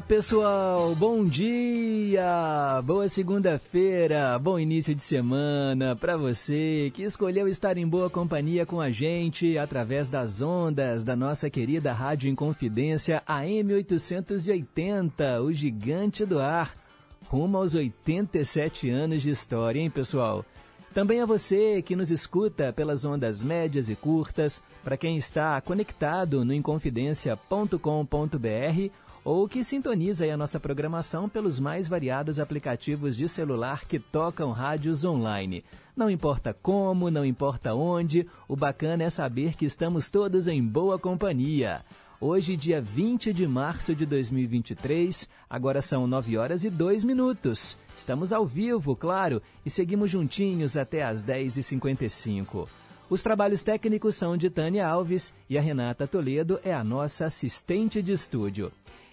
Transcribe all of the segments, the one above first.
Diga lá, pessoal. Bom dia, boa segunda-feira, bom início de semana para você que escolheu estar em boa companhia com a gente através das ondas da nossa querida Rádio Inconfidência AM 880, o gigante do ar, rumo aos 87 anos de história, hein, pessoal? Também a você que nos escuta pelas ondas médias e curtas, para quem está conectado no inconfidencia.com.br ou que sintoniza a nossa programação pelos mais variados aplicativos de celular que tocam rádios online. Não importa como, não importa onde, o bacana é saber que estamos todos em boa companhia. Hoje, dia 20 de março de 2023, agora são 9 horas e 2 minutos. Estamos ao vivo, claro, e seguimos juntinhos até às 10h55. Os trabalhos técnicos são de Tânia Alves e a Renata Toledo é a nossa assistente de estúdio.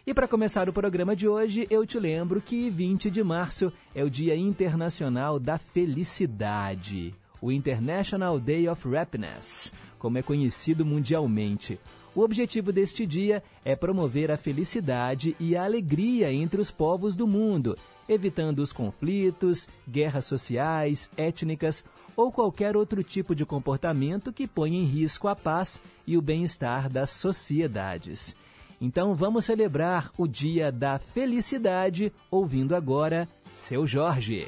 E para começar o programa de hoje, eu te lembro que 20 de março é o Dia Internacional da Felicidade, o International Day of Happiness, como é conhecido mundialmente. O objetivo deste dia é promover a felicidade e a alegria entre os povos do mundo, evitando os conflitos, guerras sociais, étnicas ou qualquer outro tipo de comportamento que ponha em risco a paz e o bem-estar das sociedades. Então vamos celebrar o Dia da Felicidade ouvindo agora Seu Jorge.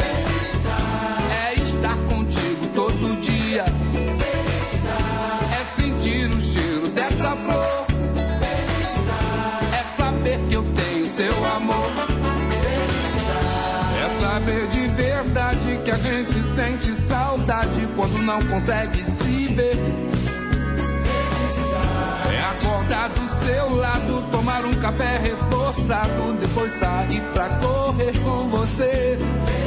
Amor. É saber de verdade que a gente sente saudade quando não consegue se ver. É acordar do seu lado, tomar um café reforçado, depois sair pra correr com você. É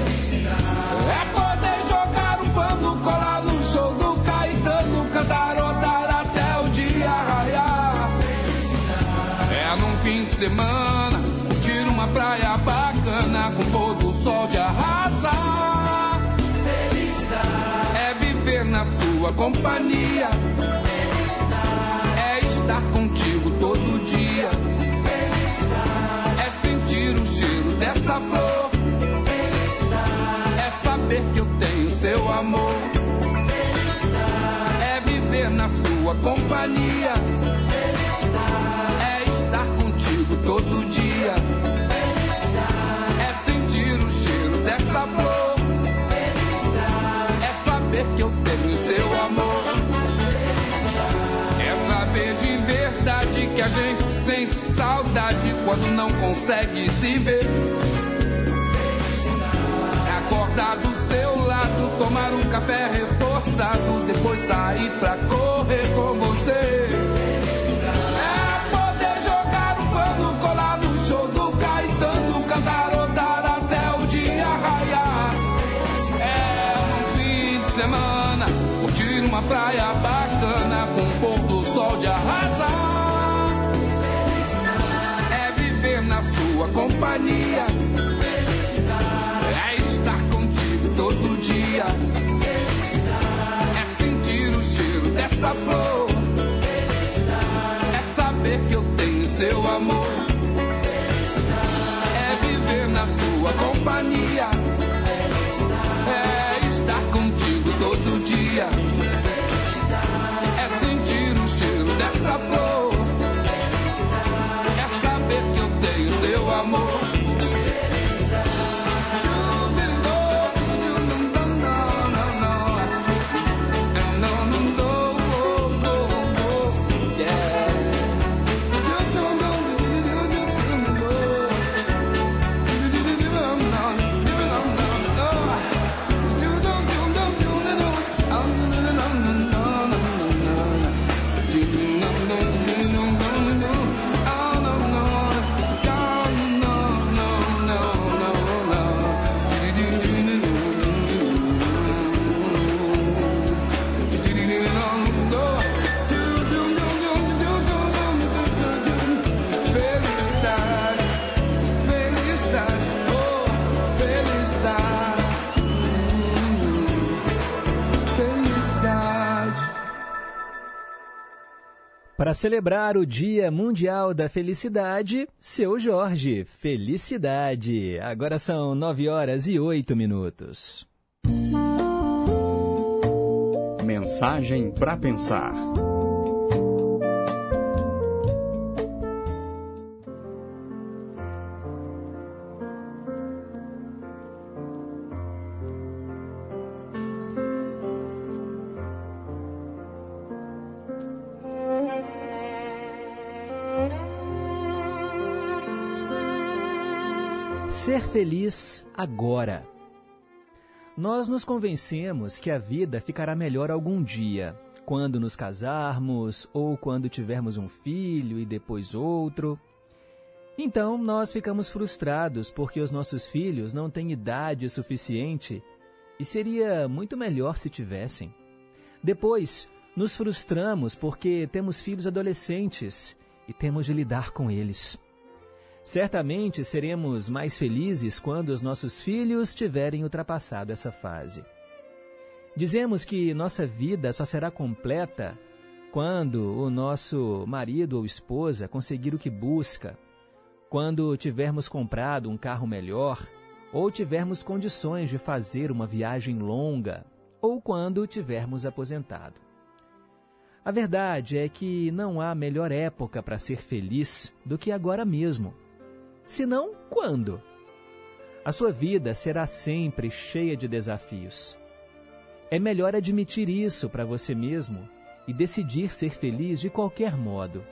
amor. É viver na sua companhia. É estar contigo todo dia. flor. Felicidade é saber que eu tenho seu amor. É saber de verdade que a gente sente saudade quando não consegue se ver. Tomar um café reforçado, depois sair pra correr com você. Na Para celebrar o Dia Mundial da Felicidade, seu Jorge, felicidade. Agora são 9 horas e 8 minutos. Mensagem para pensar. Ser feliz agora. Nós nos convencemos que a vida ficará melhor algum dia, quando nos casarmos ou quando tivermos um filho e depois outro. Então, nós ficamos frustrados porque os nossos filhos não têm idade suficiente e seria muito melhor se tivessem. Depois, nos frustramos porque temos filhos adolescentes e temos de lidar com eles. Certamente seremos mais felizes quando os nossos filhos tiverem ultrapassado essa fase. Dizemos que nossa vida só será completa quando o nosso marido ou esposa conseguir o que busca, quando tivermos comprado um carro melhor, ou tivermos condições de fazer uma viagem longa, ou quando tivermos aposentado. A verdade é que não há melhor época para ser feliz do que agora mesmo. Senão, quando? A sua vida será sempre cheia de desafios. É melhor admitir isso para você mesmo e decidir ser feliz de qualquer modo.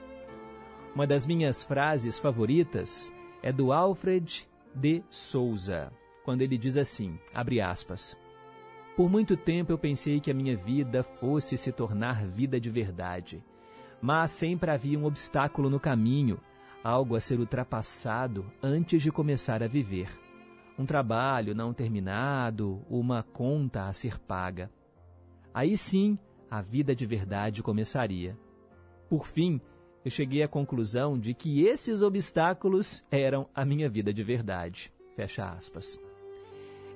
Uma das minhas frases favoritas é do Alfred de Souza, quando ele diz assim, abre aspas, Por muito tempo eu pensei que a minha vida fosse se tornar vida de verdade, mas sempre havia um obstáculo no caminho, algo a ser ultrapassado antes de começar a viver. Um trabalho não terminado, uma conta a ser paga. Aí sim, a vida de verdade começaria. Por fim, eu cheguei à conclusão de que esses obstáculos eram a minha vida de verdade. Fecha aspas.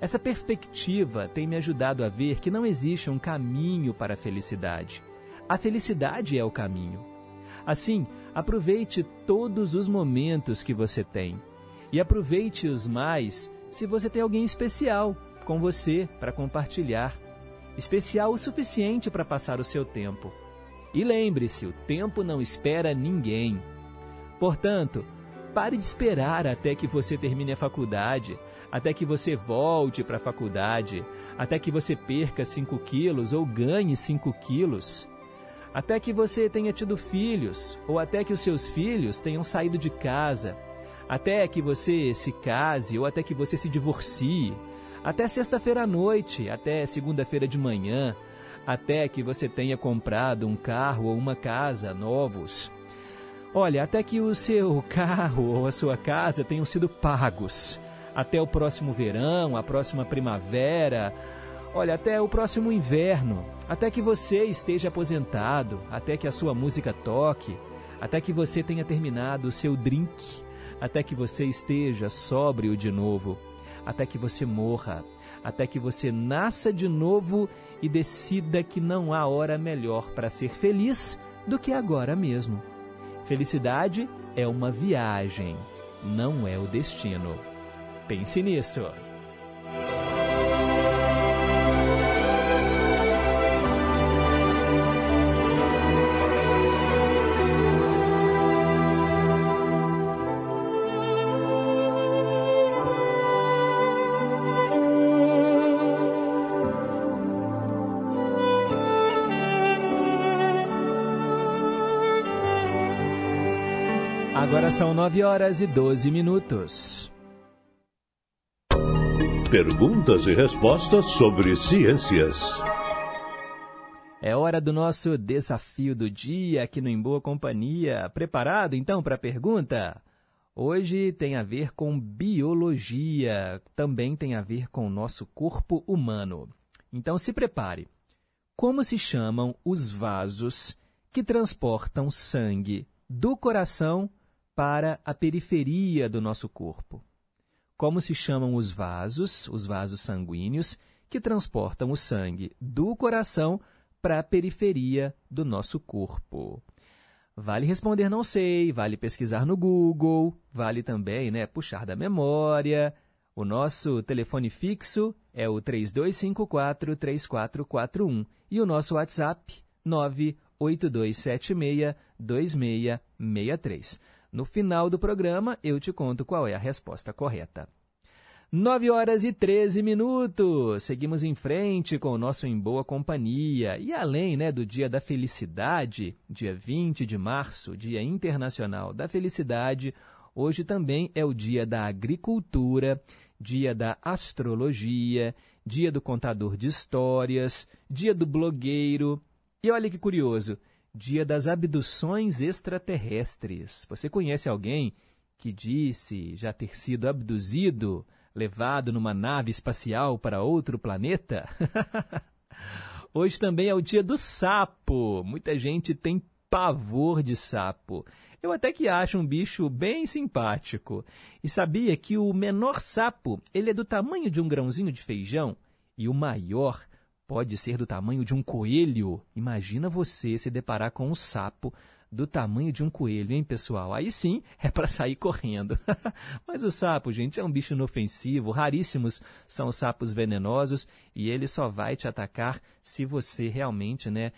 Essa perspectiva tem me ajudado a ver que não existe um caminho para a felicidade. A felicidade é o caminho. Assim, aproveite todos os momentos que você tem. E aproveite-os mais se você tem alguém especial com você para compartilhar. Especial o suficiente para passar o seu tempo. E lembre-se, o tempo não espera ninguém. Portanto, pare de esperar até que você termine a faculdade, até que você volte para a faculdade, até que você perca 5 quilos ou ganhe 5 quilos, até que você tenha tido filhos, ou até que os seus filhos tenham saído de casa, até que você se case ou até que você se divorcie, até sexta-feira à noite, até segunda-feira de manhã, até que você tenha comprado um carro ou uma casa novos. Olha, até que o seu carro ou a sua casa tenham sido pagos. Até o próximo verão, a próxima primavera, olha, até o próximo inverno, até que você esteja aposentado, até que a sua música toque, até que você tenha terminado o seu drink, até que você esteja sóbrio de novo, até que você morra, até que você nasça de novo e decida que não há hora melhor para ser feliz do que agora mesmo. Felicidade é uma viagem, não é o destino. Pense nisso. Agora são 9 horas e 12 minutos. Perguntas e respostas sobre ciências. É hora do nosso desafio do dia aqui no Em Boa Companhia. Preparado então para a pergunta? Hoje tem a ver com biologia, também tem a ver com o nosso corpo humano. Então se prepare. Como se chamam os vasos que transportam sangue do coração para a periferia do nosso corpo? como se chamam os vasos, os vasos sanguíneos, que transportam o sangue do coração para a periferia do nosso corpo. Vale responder não sei, vale pesquisar no Google, vale também né, puxar da memória. O nosso telefone fixo é o 3254-3441 e o nosso WhatsApp 98276-2663. No final do programa, eu te conto qual é a resposta correta. 9 horas e 13 minutos. Seguimos em frente com o nosso Em Boa Companhia. E além né, do Dia da Felicidade, dia 20 de março, Dia Internacional da Felicidade, hoje também é o Dia da Agricultura, Dia da Astrologia, Dia do Contador de Histórias, Dia do Blogueiro. E olha que curioso, Dia das Abduções Extraterrestres. Você conhece alguém que disse já ter sido abduzido, levado numa nave espacial para outro planeta? Hoje também é o dia do sapo. Muita gente tem pavor de sapo. Eu até que acho um bicho bem simpático. E sabia que o menor sapo, ele é do tamanho de um grãozinho de feijão e o maior pode ser do tamanho de um coelho. Imagina você se deparar com um sapo do tamanho de um coelho, hein, pessoal? Aí sim é para sair correndo. Mas o sapo, gente, é um bicho inofensivo. Raríssimos são os sapos venenosos e ele só vai te atacar se você realmente, né,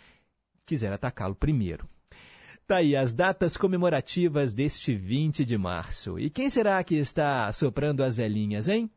quiser atacá-lo primeiro. Tá aí as datas comemorativas deste 20 de março. E quem será que está soprando as velhinhas, hein?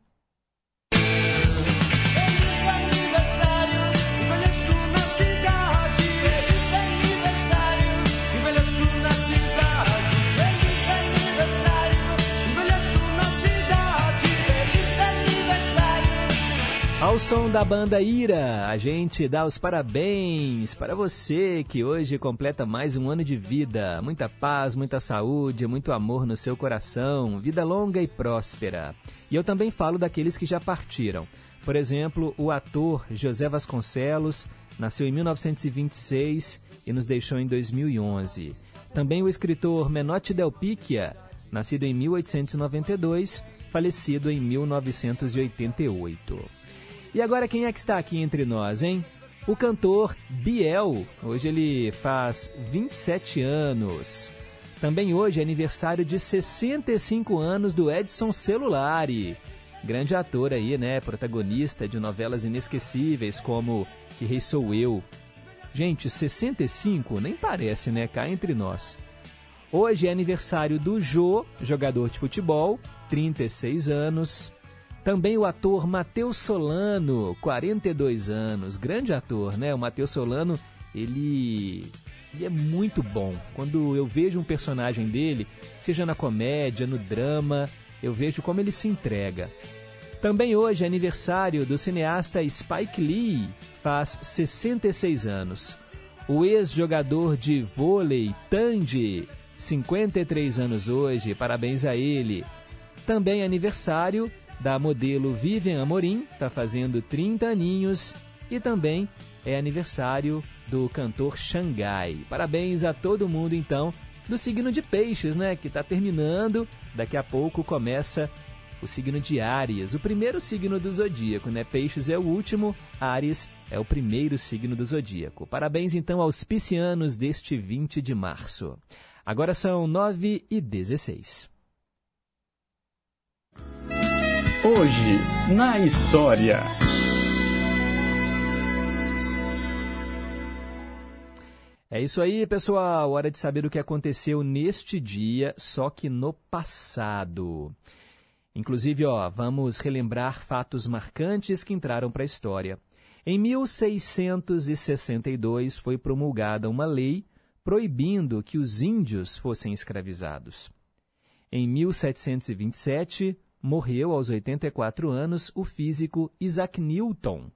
Ao som da banda Ira, a gente dá os parabéns para você que hoje completa mais um ano de vida. Muita paz, muita saúde, muito amor no seu coração, vida longa e próspera. E eu também falo daqueles que já partiram. Por exemplo, o ator José Vasconcelos nasceu em 1926 e nos deixou em 2011. Também o escritor Menotti Del Picchia, nascido em 1892, falecido em 1988. E agora quem é que está aqui entre nós, hein? O cantor Biel. Hoje ele faz 27 anos. Também hoje é aniversário de 65 anos do Edson Celulari. Grande ator aí, né? Protagonista de novelas inesquecíveis como Que Rei Sou Eu. Gente, 65 nem parece, né? Cá entre nós. Hoje é aniversário do Jô, jogador de futebol, 36 anos. Também o ator Matheus Solano, 42 anos, grande ator, né? O Matheus Solano, ele, ele é muito bom. Quando eu vejo um personagem dele, seja na comédia, no drama, eu vejo como ele se entrega. Também hoje é aniversário do cineasta Spike Lee, faz 66 anos. O ex-jogador de vôlei Tandy, 53 anos hoje, parabéns a ele. Também é aniversário da modelo Vivian Amorim, está fazendo 30 aninhos e também é aniversário do cantor Xangai. Parabéns a todo mundo então do signo de Peixes, né, que está terminando. Daqui a pouco começa o signo de Áries, o primeiro signo do zodíaco, né? Peixes é o último, Áries é o primeiro signo do zodíaco. Parabéns então aos piscianos deste 20 de março. Agora são 9 e 16. Hoje, na história. É isso aí, pessoal. Hora de saber o que aconteceu neste dia, só que no passado. Inclusive, ó, vamos relembrar fatos marcantes que entraram para a história. Em 1662 foi promulgada uma lei proibindo que os índios fossem escravizados. Em 1727, morreu aos 84 anos o físico Isaac Newton.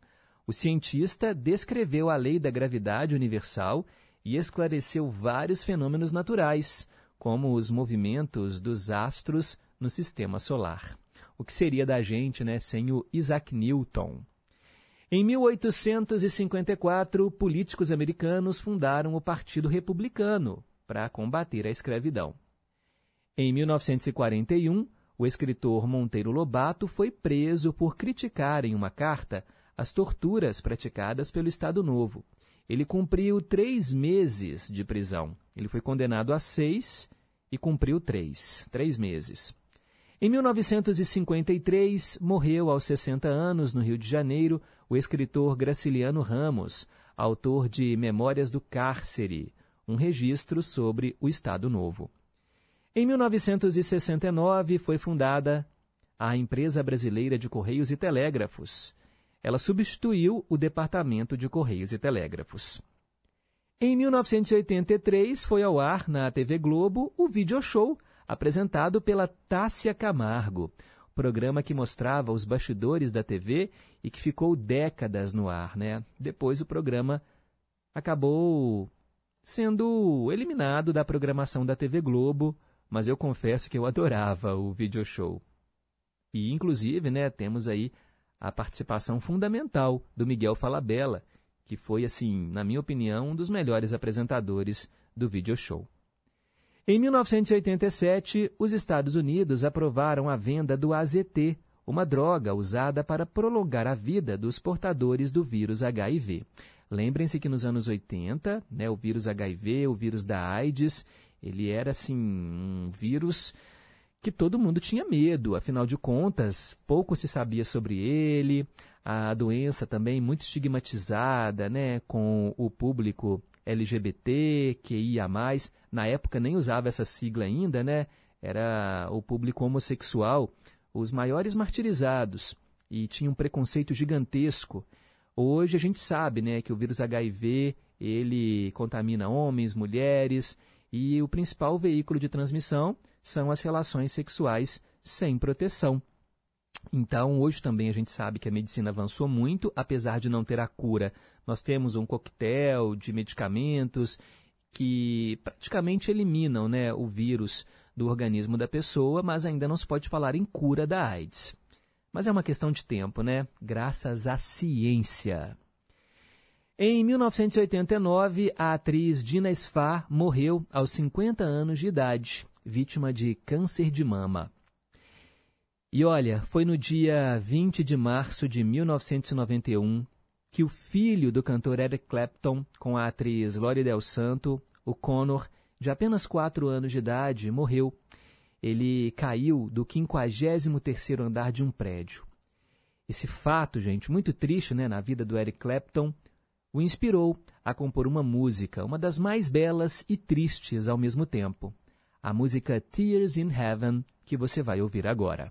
O cientista descreveu a lei da gravidade universal e esclareceu vários fenômenos naturais, como os movimentos dos astros no sistema solar. O que seria da gente né, sem o Isaac Newton? Em 1854, políticos americanos fundaram o Partido Republicano para combater a escravidão. Em 1941, o escritor Monteiro Lobato foi preso por criticar em uma carta as torturas praticadas pelo Estado Novo. Ele cumpriu três meses de prisão. Ele foi condenado a seis e cumpriu três, três meses. Em 1953, morreu aos 60 anos, no Rio de Janeiro, o escritor Graciliano Ramos, autor de Memórias do Cárcere, um registro sobre o Estado Novo. Em 1969, foi fundada a Empresa Brasileira de Correios e Telégrafos. Ela substituiu o Departamento de Correios e Telégrafos. Em 1983, foi ao ar na TV Globo o video show apresentado pela Tássia Camargo, programa que mostrava os bastidores da TV e que ficou décadas no ar, né? Depois o programa acabou sendo eliminado da programação da TV Globo, mas eu confesso que eu adorava o video show. E inclusive, né, temos aí a participação fundamental do Miguel Falabella, que foi assim, na minha opinião, um dos melhores apresentadores do video show. Em 1987, os Estados Unidos aprovaram a venda do AZT, uma droga usada para prolongar a vida dos portadores do vírus HIV. Lembrem-se que nos anos 80, né, o vírus HIV, o vírus da AIDS, ele era assim um vírus que todo mundo tinha medo, afinal de contas, pouco se sabia sobre ele, a doença também muito estigmatizada, né, com o público LGBT, QIA+, na época nem usava essa sigla ainda, né? Era o público homossexual, os maiores martirizados, e tinha um preconceito gigantesco. Hoje a gente sabe, né, que o vírus HIV, ele contamina homens, mulheres, e o principal veículo de transmissão são as relações sexuais sem proteção. Então, hoje também a gente sabe que a medicina avançou muito, apesar de não ter a cura. Nós temos um coquetel de medicamentos que praticamente eliminam né, o vírus do organismo da pessoa, mas ainda não se pode falar em cura da AIDS. Mas é uma questão de tempo, né? Graças à ciência. Em 1989, a atriz Dina Sfar morreu aos 50 anos de idade, vítima de câncer de mama. E olha, foi no dia 20 de março de 1991 que o filho do cantor Eric Clapton, com a atriz Lori Del Santo, o Connor, de apenas 4 anos de idade, morreu. Ele caiu do 53º andar de um prédio. Esse fato, gente, muito triste né, na vida do Eric Clapton, o inspirou a compor uma música, uma das mais belas e tristes ao mesmo tempo. A música Tears in Heaven, que você vai ouvir agora.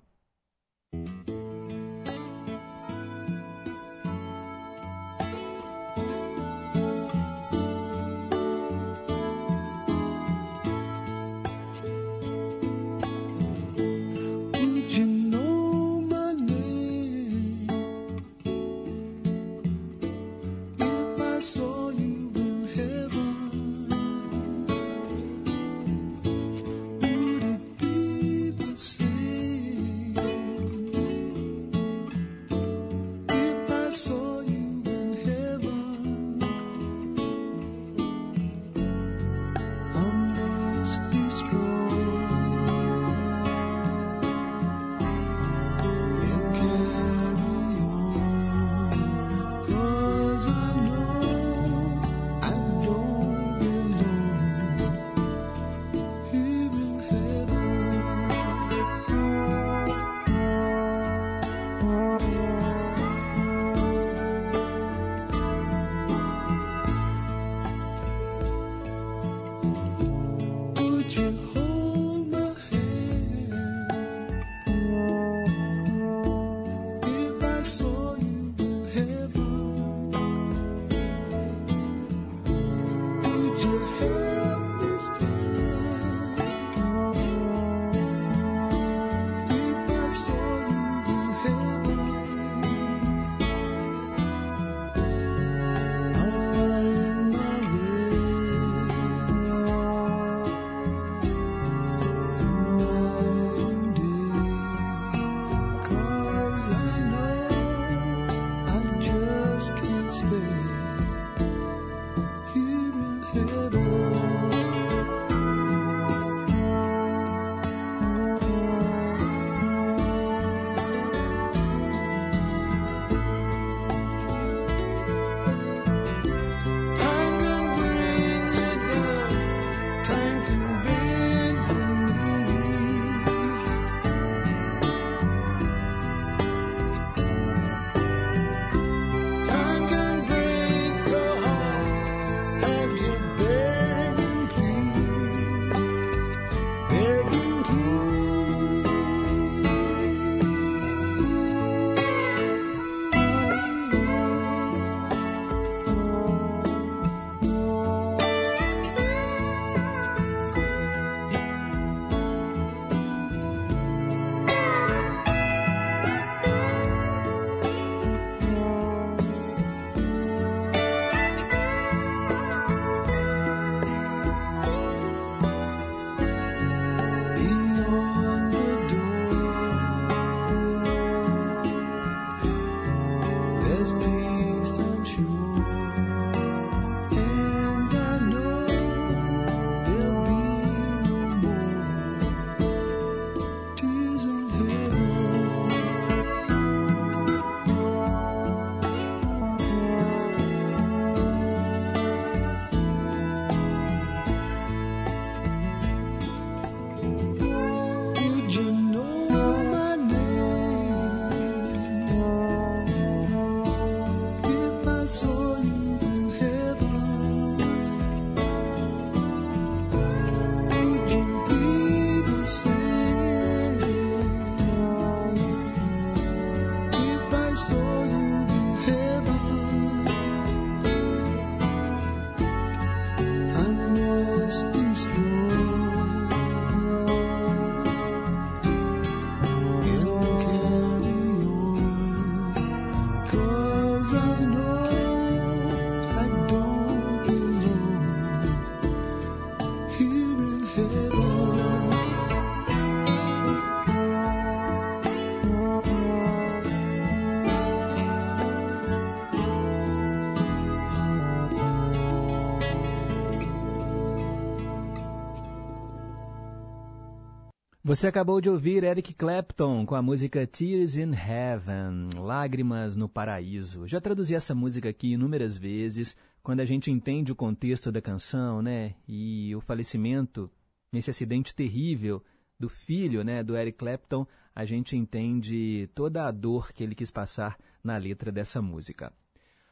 Você acabou de ouvir Eric Clapton com a música Tears in Heaven, Lágrimas no Paraíso. Já traduzi essa música aqui inúmeras vezes, quando a gente entende o contexto da canção, né? E o falecimento nesse acidente terrível do filho, né, do Eric Clapton, a gente entende toda a dor que ele quis passar na letra dessa música.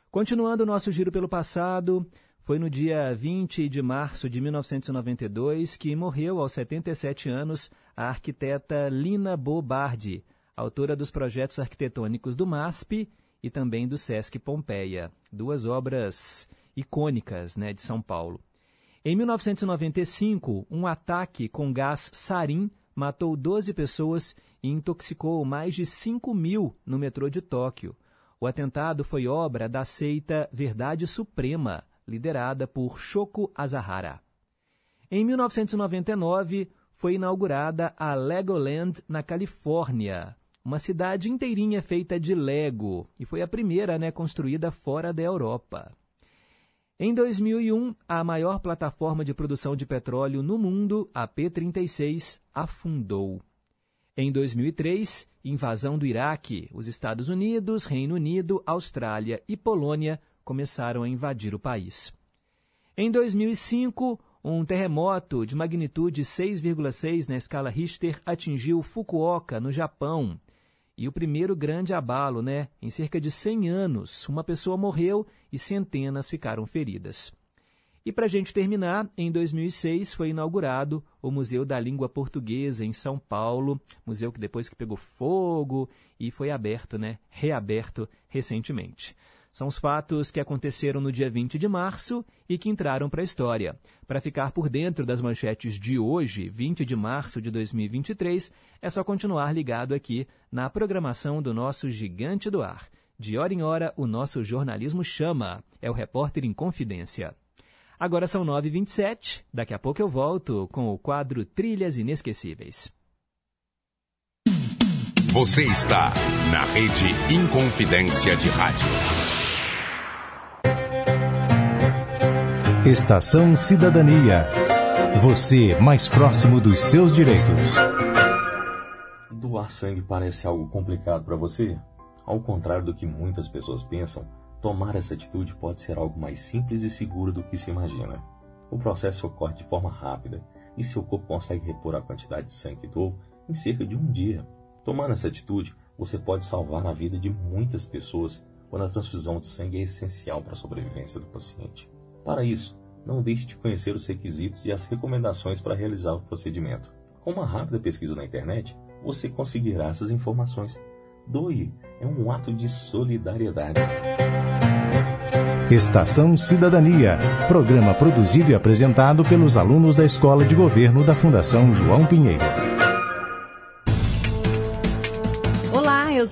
Continuando o nosso giro pelo passado, foi no dia 20 de março de 1992 que morreu aos 77 anos a arquiteta Lina Bobardi, autora dos projetos arquitetônicos do MASP e também do Sesc Pompeia, duas obras icônicas né, de São Paulo. Em 1995, um ataque com gás sarin matou 12 pessoas e intoxicou mais de 5 mil no metrô de Tóquio. O atentado foi obra da seita Verdade Suprema, liderada por Shoko Asahara. Em 1999, foi inaugurada a Legoland na Califórnia, uma cidade inteirinha feita de Lego, e foi a primeira né, construída fora da Europa. Em 2001, a maior plataforma de produção de petróleo no mundo, a P-36, afundou. Em 2003, invasão do Iraque, os Estados Unidos, Reino Unido, Austrália e Polônia começaram a invadir o país. Em 2005, um terremoto de magnitude 6,6 na escala Richter atingiu Fukuoka, no Japão. E o primeiro grande abalo, né? Em cerca de 100 anos, uma pessoa morreu e centenas ficaram feridas. E para a gente terminar, em 2006 foi inaugurado o Museu da Língua Portuguesa em São Paulo, museu que depois que pegou fogo e foi aberto, né, reaberto recentemente. São os fatos que aconteceram no dia 20 de março e que entraram para a história. Para ficar por dentro das manchetes de hoje, 20 de março de 2023, é só continuar ligado aqui na programação do nosso Gigante do Ar. De hora em hora, o nosso jornalismo chama. É o Repórter em Confidência. Agora são 9h27. Daqui a pouco eu volto com o quadro Trilhas Inesquecíveis. Você está na Rede Inconfidência de Rádio. Estação Cidadania. Você mais próximo dos seus direitos. Doar sangue parece algo complicado para você? Ao contrário do que muitas pessoas pensam, tomar essa atitude pode ser algo mais simples e seguro do que se imagina. O processo ocorre de forma rápida e seu corpo consegue repor a quantidade de sangue que doou em cerca de um dia. Tomando essa atitude, você pode salvar a vida de muitas pessoas quando a transfusão de sangue é essencial para a sobrevivência do paciente. Para isso, não deixe de conhecer os requisitos e as recomendações para realizar o procedimento. Com uma rápida pesquisa na internet, você conseguirá essas informações. Doe é um ato de solidariedade. Estação Cidadania, programa produzido e apresentado pelos alunos da Escola de Governo da Fundação João Pinheiro.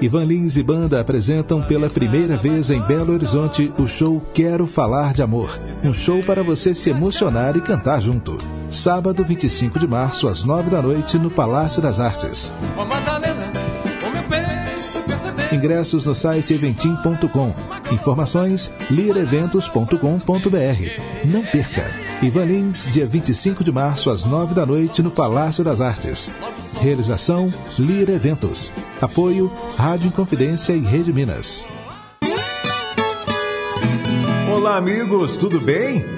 Ivan Lins e banda apresentam pela primeira vez em Belo Horizonte o show Quero Falar de Amor. Um show para você se emocionar e cantar junto. Sábado 25 de março, às 9 da noite, no Palácio das Artes. Ingressos no site eventim.com. Informações lireventos.com.br. Não perca! Ivan Lins, dia 25 de março, às 9 da noite, no Palácio das Artes. Realização Lira Eventos. Apoio Rádio Inconfidência e Rede Minas. Olá, amigos, tudo bem?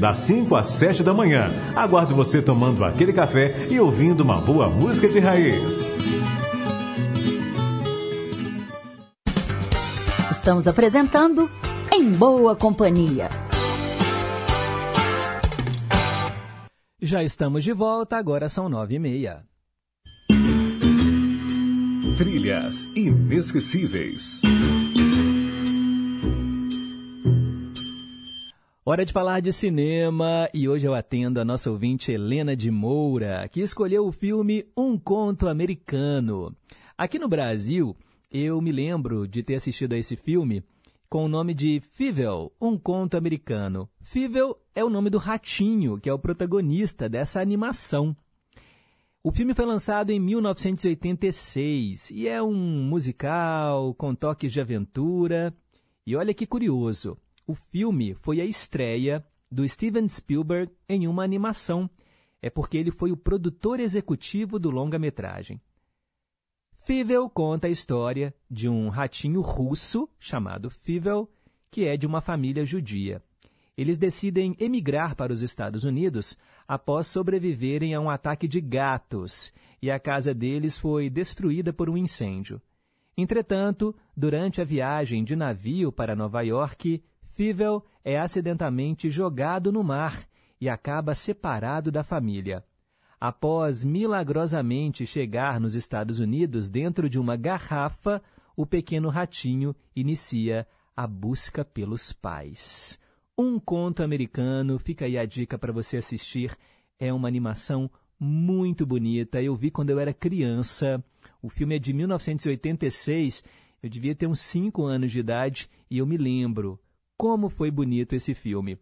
das 5 às 7 da manhã. Aguardo você tomando aquele café e ouvindo uma boa música de raiz. Estamos apresentando Em Boa Companhia. Já estamos de volta, agora são nove e meia. Trilhas inesquecíveis. Hora de falar de cinema e hoje eu atendo a nossa ouvinte Helena de Moura, que escolheu o filme Um Conto Americano. Aqui no Brasil, eu me lembro de ter assistido a esse filme com o nome de Fível, um conto americano. Fível é o nome do ratinho, que é o protagonista dessa animação. O filme foi lançado em 1986 e é um musical com toques de aventura. E olha que curioso, o filme foi a estreia do Steven Spielberg em uma animação. É porque ele foi o produtor executivo do longa-metragem. Fível conta a história de um ratinho russo chamado Fível, que é de uma família judia eles decidem emigrar para os Estados Unidos após sobreviverem a um ataque de gatos e a casa deles foi destruída por um incêndio. Entretanto, durante a viagem de navio para Nova York, Fível é acidentalmente jogado no mar e acaba separado da família. Após milagrosamente chegar nos Estados Unidos dentro de uma garrafa, o pequeno ratinho inicia a busca pelos pais. Um Conto Americano, fica aí a dica para você assistir. É uma animação muito bonita. Eu vi quando eu era criança. O filme é de 1986. Eu devia ter uns 5 anos de idade e eu me lembro como foi bonito esse filme.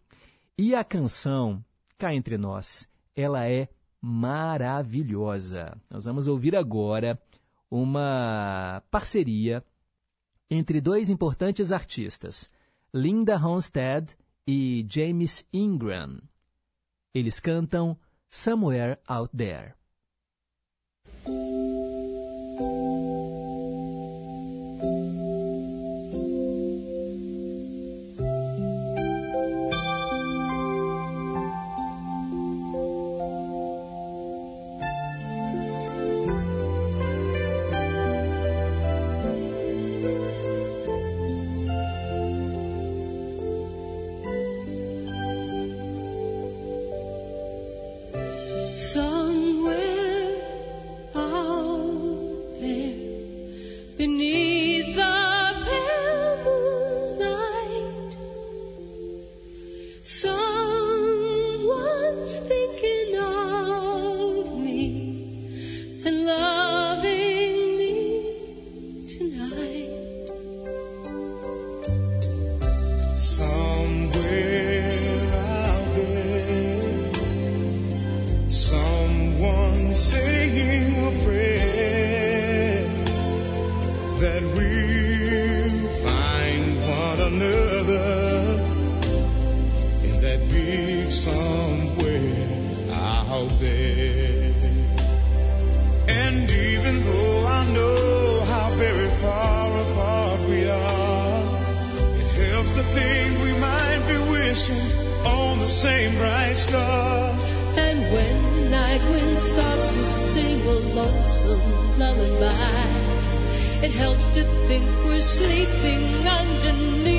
E a canção, cá entre nós, ela é maravilhosa. Nós vamos ouvir agora uma parceria entre dois importantes artistas, Linda Ronstadt e James Ingram. Eles cantam Somewhere Out There. think we might be wishing on the same bright star. And when the night wind starts to sing a lonesome lullaby, it helps to think we're sleeping underneath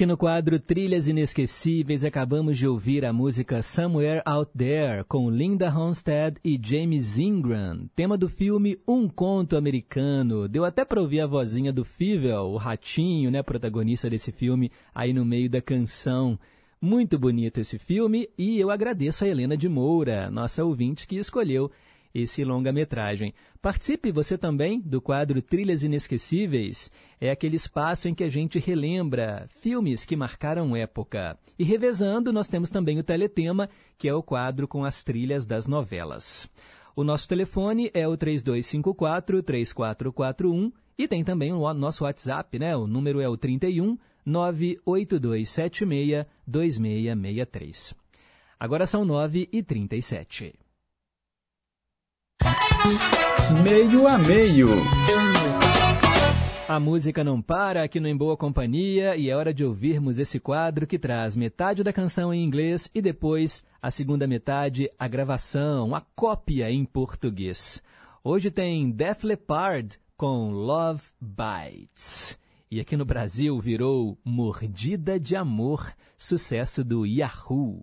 Aqui no quadro Trilhas Inesquecíveis, acabamos de ouvir a música Somewhere Out There, com Linda Ronstadt e James Ingram, tema do filme Um Conto Americano. Deu até para ouvir a vozinha do Fievel, o ratinho, né, protagonista desse filme, aí no meio da canção. Muito bonito esse filme e eu agradeço a Helena de Moura, nossa ouvinte, que escolheu esse longa-metragem. Participe você também do quadro Trilhas Inesquecíveis. É aquele espaço em que a gente relembra filmes que marcaram época. E revezando, nós temos também o Teletema, que é o quadro com as trilhas das novelas. O nosso telefone é o 3254-3441 e tem também o nosso WhatsApp, né? O número é o 31 98276 2663. Agora são 9 e 37 Meio a meio. A música não para aqui no Em Boa Companhia e é hora de ouvirmos esse quadro que traz metade da canção em inglês e depois a segunda metade, a gravação, a cópia em português. Hoje tem Def Leppard com Love Bites. E aqui no Brasil virou Mordida de Amor, sucesso do Yahoo.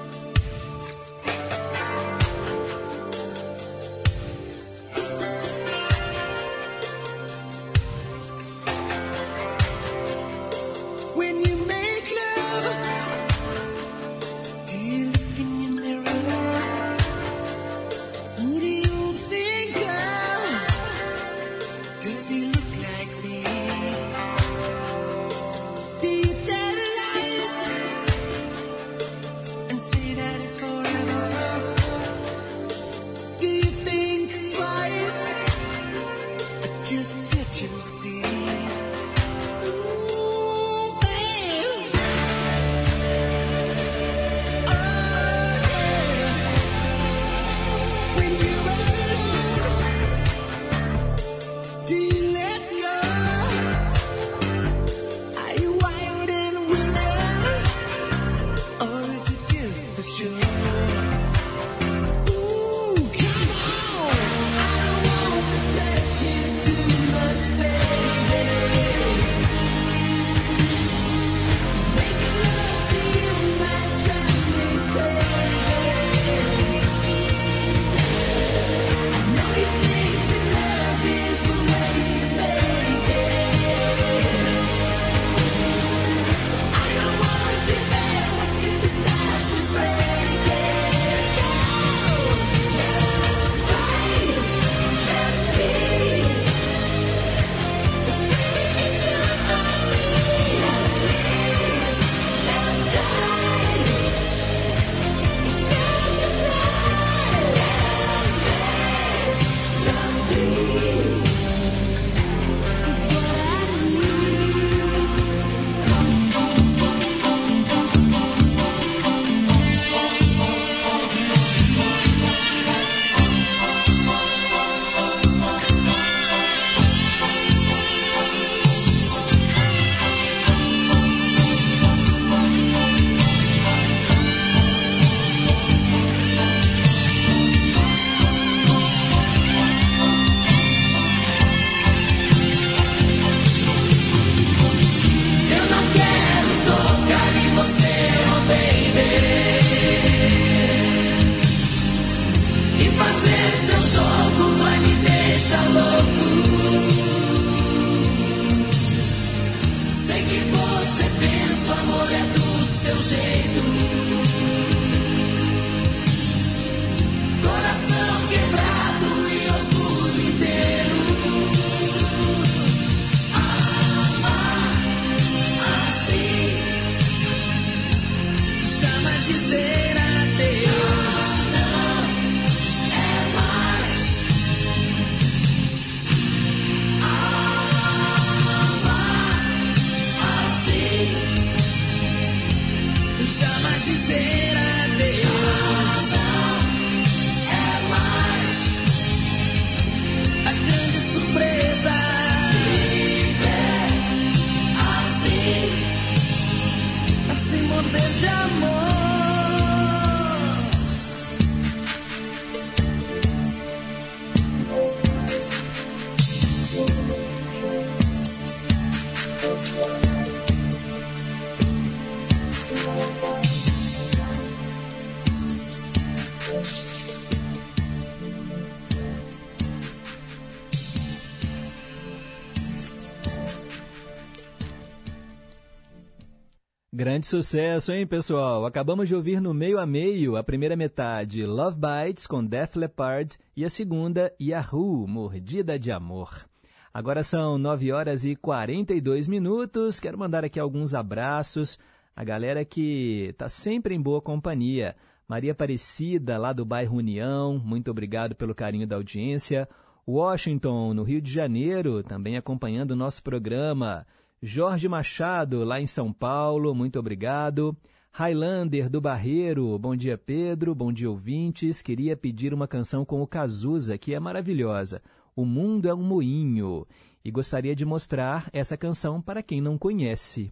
Grande sucesso, hein, pessoal? Acabamos de ouvir no meio a meio a primeira metade, Love Bites com Def Leppard e a segunda, Yahoo, Mordida de Amor. Agora são 9 horas e 42 minutos. Quero mandar aqui alguns abraços. A galera que está sempre em boa companhia. Maria Aparecida, lá do bairro União, muito obrigado pelo carinho da audiência. Washington, no Rio de Janeiro, também acompanhando o nosso programa. Jorge Machado, lá em São Paulo, muito obrigado. Highlander do Barreiro, bom dia Pedro, bom dia ouvintes. Queria pedir uma canção com o Cazuza, que é maravilhosa. O Mundo é um Moinho. E gostaria de mostrar essa canção para quem não conhece.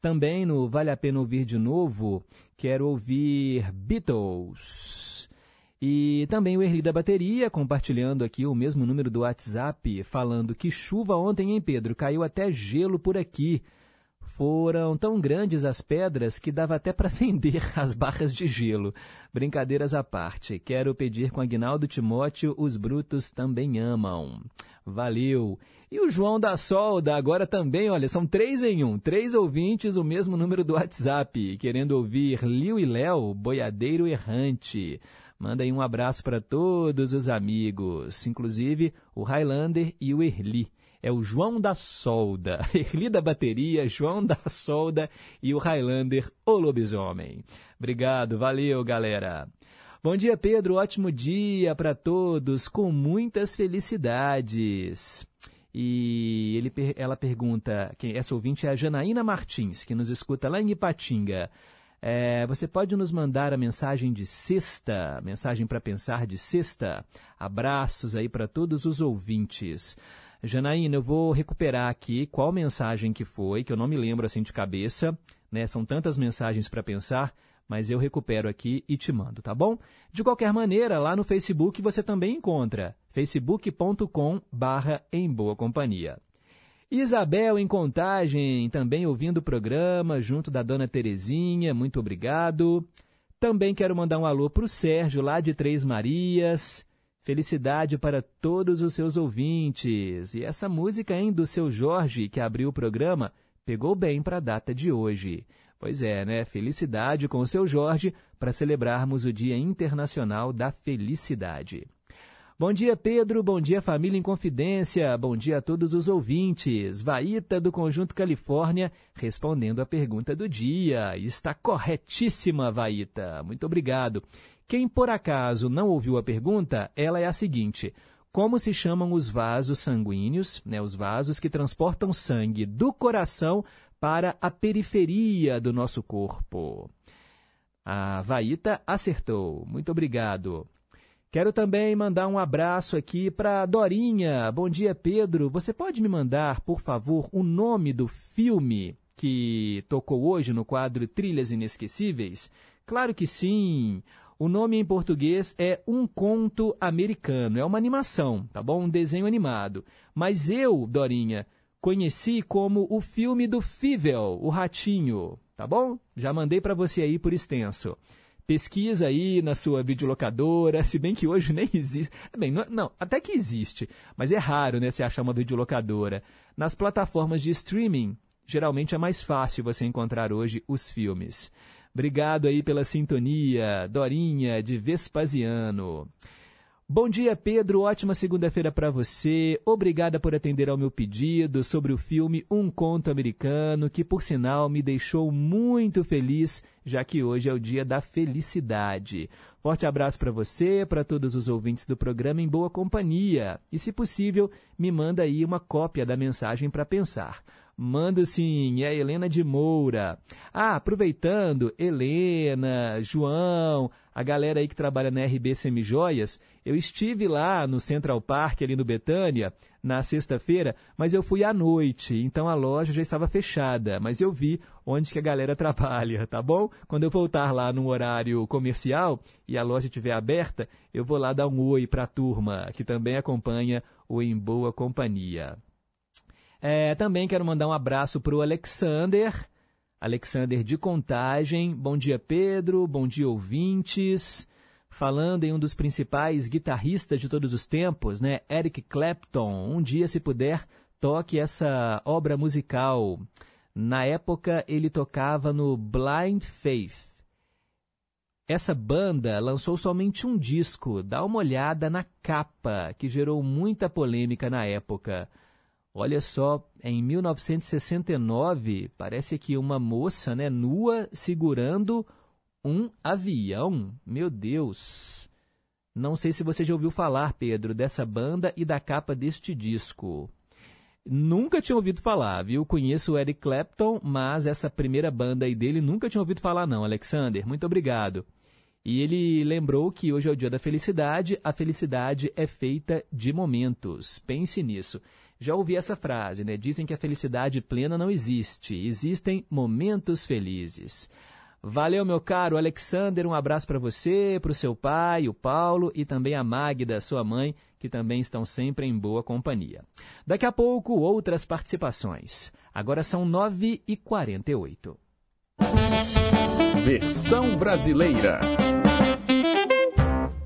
Também no Vale a Pena Ouvir de Novo, quero ouvir Beatles. E também o Erli da Bateria, compartilhando aqui o mesmo número do WhatsApp, falando que chuva ontem, hein, Pedro? Caiu até gelo por aqui. Foram tão grandes as pedras que dava até para vender as barras de gelo. Brincadeiras à parte, quero pedir com Agnaldo Timóteo, os brutos também amam. Valeu! E o João da Solda, agora também, olha, são três em um, três ouvintes, o mesmo número do WhatsApp, querendo ouvir Liu e Léo, boiadeiro errante. Manda aí um abraço para todos os amigos, inclusive o Highlander e o Erli. É o João da Solda, Erli da Bateria, João da Solda e o Highlander, o Lobisomem. Obrigado, valeu, galera. Bom dia, Pedro. Ótimo dia para todos, com muitas felicidades. E ele, ela pergunta, quem essa ouvinte é a Janaína Martins, que nos escuta lá em Ipatinga. É, você pode nos mandar a mensagem de sexta, mensagem para pensar de sexta. Abraços aí para todos os ouvintes. Janaína, eu vou recuperar aqui qual mensagem que foi, que eu não me lembro assim de cabeça, né? São tantas mensagens para pensar, mas eu recupero aqui e te mando, tá bom? De qualquer maneira, lá no Facebook você também encontra facebook.com barra em boa companhia. Isabel em Contagem, também ouvindo o programa, junto da dona Terezinha, muito obrigado. Também quero mandar um alô para o Sérgio, lá de Três Marias. Felicidade para todos os seus ouvintes. E essa música, hein, do seu Jorge, que abriu o programa, pegou bem para a data de hoje. Pois é, né? Felicidade com o seu Jorge para celebrarmos o Dia Internacional da Felicidade. Bom dia, Pedro. Bom dia, família em confidência. Bom dia a todos os ouvintes. Vaíta do Conjunto Califórnia respondendo a pergunta do dia. Está corretíssima, Vaíta. Muito obrigado. Quem por acaso não ouviu a pergunta, ela é a seguinte: como se chamam os vasos sanguíneos, né, os vasos que transportam sangue do coração para a periferia do nosso corpo? A Vaíta acertou. Muito obrigado. Quero também mandar um abraço aqui para Dorinha. Bom dia, Pedro. Você pode me mandar, por favor, o nome do filme que tocou hoje no quadro Trilhas Inesquecíveis? Claro que sim. O nome em português é Um Conto Americano. É uma animação, tá bom? Um desenho animado. Mas eu, Dorinha, conheci como o filme do Fível, o Ratinho, tá bom? Já mandei para você aí por extenso. Pesquisa aí na sua videolocadora, se bem que hoje nem existe. Bem, não, não, até que existe, mas é raro, né, você achar uma videolocadora. Nas plataformas de streaming, geralmente é mais fácil você encontrar hoje os filmes. Obrigado aí pela sintonia, Dorinha de Vespasiano. Bom dia, Pedro. Ótima segunda-feira para você. Obrigada por atender ao meu pedido sobre o filme Um Conto Americano, que por sinal me deixou muito feliz, já que hoje é o dia da felicidade. Forte abraço para você, para todos os ouvintes do programa em boa companhia. E se possível, me manda aí uma cópia da mensagem para pensar. Mando sim, é Helena de Moura. Ah, aproveitando, Helena, João, a galera aí que trabalha na RB Semijoias, eu estive lá no Central Park, ali no Betânia, na sexta-feira, mas eu fui à noite, então a loja já estava fechada, mas eu vi onde que a galera trabalha, tá bom? Quando eu voltar lá no horário comercial e a loja estiver aberta, eu vou lá dar um oi para a turma, que também acompanha o Em Boa Companhia. É, também quero mandar um abraço para o Alexander, Alexander de Contagem. Bom dia, Pedro. Bom dia, ouvintes. Falando em um dos principais guitarristas de todos os tempos, né, Eric Clapton. Um dia, se puder, toque essa obra musical. Na época, ele tocava no Blind Faith. Essa banda lançou somente um disco. Dá uma olhada na capa, que gerou muita polêmica na época. Olha só, em 1969, parece que uma moça né, nua segurando um avião. Meu Deus! Não sei se você já ouviu falar, Pedro, dessa banda e da capa deste disco. Nunca tinha ouvido falar, viu? Conheço o Eric Clapton, mas essa primeira banda aí dele nunca tinha ouvido falar, não, Alexander. Muito obrigado. E ele lembrou que hoje é o dia da felicidade, a felicidade é feita de momentos. Pense nisso. Já ouvi essa frase, né? Dizem que a felicidade plena não existe, existem momentos felizes. Valeu, meu caro Alexander, um abraço para você, para o seu pai, o Paulo e também a Magda, sua mãe, que também estão sempre em boa companhia. Daqui a pouco, outras participações. Agora são 9h48. Versão brasileira.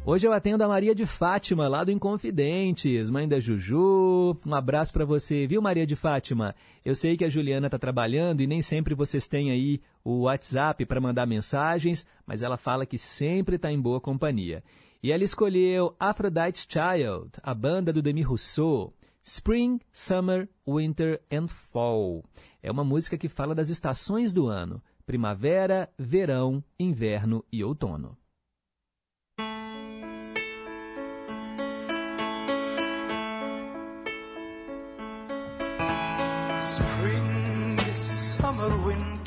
Hoje eu atendo a Maria de Fátima, lá do Inconfidentes, mãe da Juju. Um abraço para você, viu, Maria de Fátima? Eu sei que a Juliana está trabalhando e nem sempre vocês têm aí o WhatsApp para mandar mensagens, mas ela fala que sempre está em boa companhia. E ela escolheu Aphrodite Child, a banda do Demi Rousseau. Spring, Summer, Winter and Fall. É uma música que fala das estações do ano: primavera, verão, inverno e outono.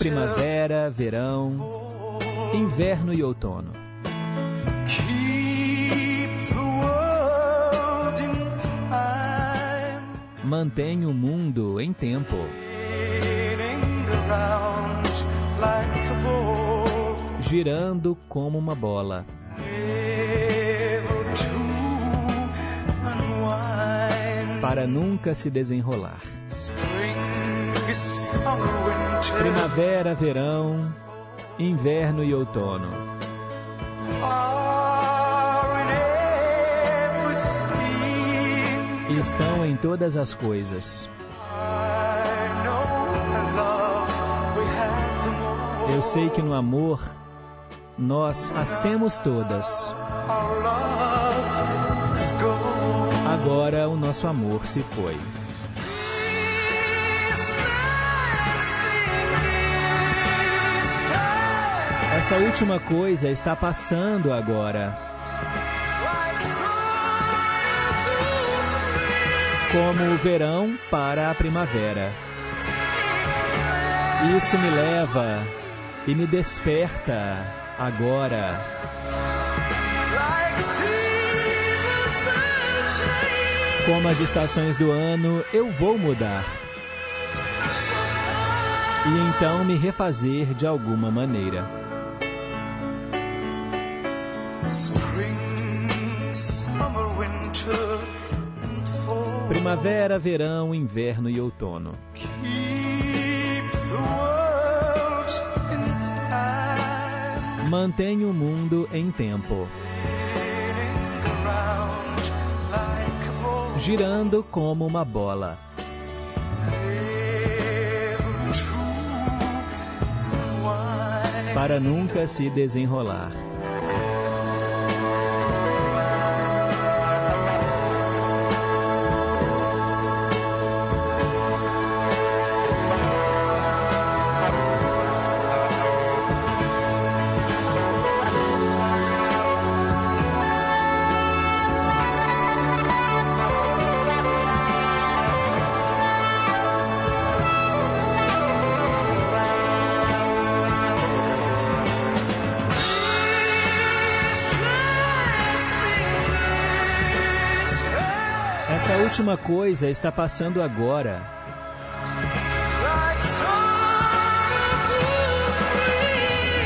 Primavera, verão, inverno e outono. Mantém o mundo em tempo, girando como uma bola, para nunca se desenrolar. Winter. Primavera, verão, inverno e outono. Everything. Estão em todas as coisas. Eu sei que no amor nós as temos todas. Agora o nosso amor se foi. Essa última coisa está passando agora, como o verão para a primavera. Isso me leva e me desperta agora. Como as estações do ano, eu vou mudar. E então me refazer de alguma maneira. Primavera, verão, inverno e outono. Mantém o mundo em tempo. Girando como uma bola. Para nunca se desenrolar. Última coisa está passando agora.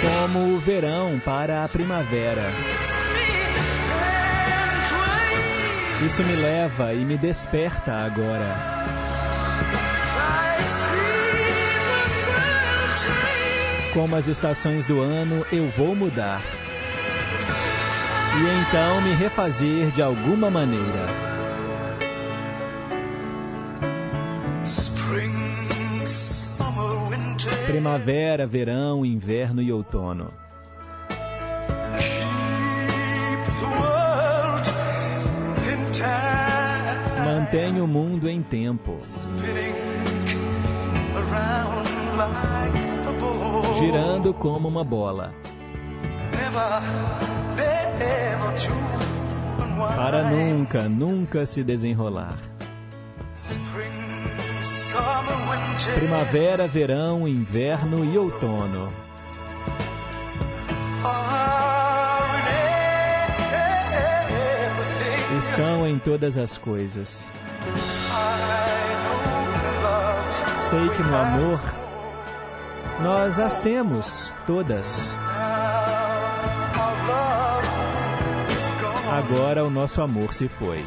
Como o verão para a primavera. Isso me leva e me desperta agora. Como as estações do ano, eu vou mudar. E então me refazer de alguma maneira. Primavera, verão, inverno e outono. Mantém o mundo em tempo, girando como uma bola, para nunca, nunca se desenrolar. Primavera, verão, inverno e outono. Estão em todas as coisas. Sei que no amor nós as temos todas. Agora o nosso amor se foi.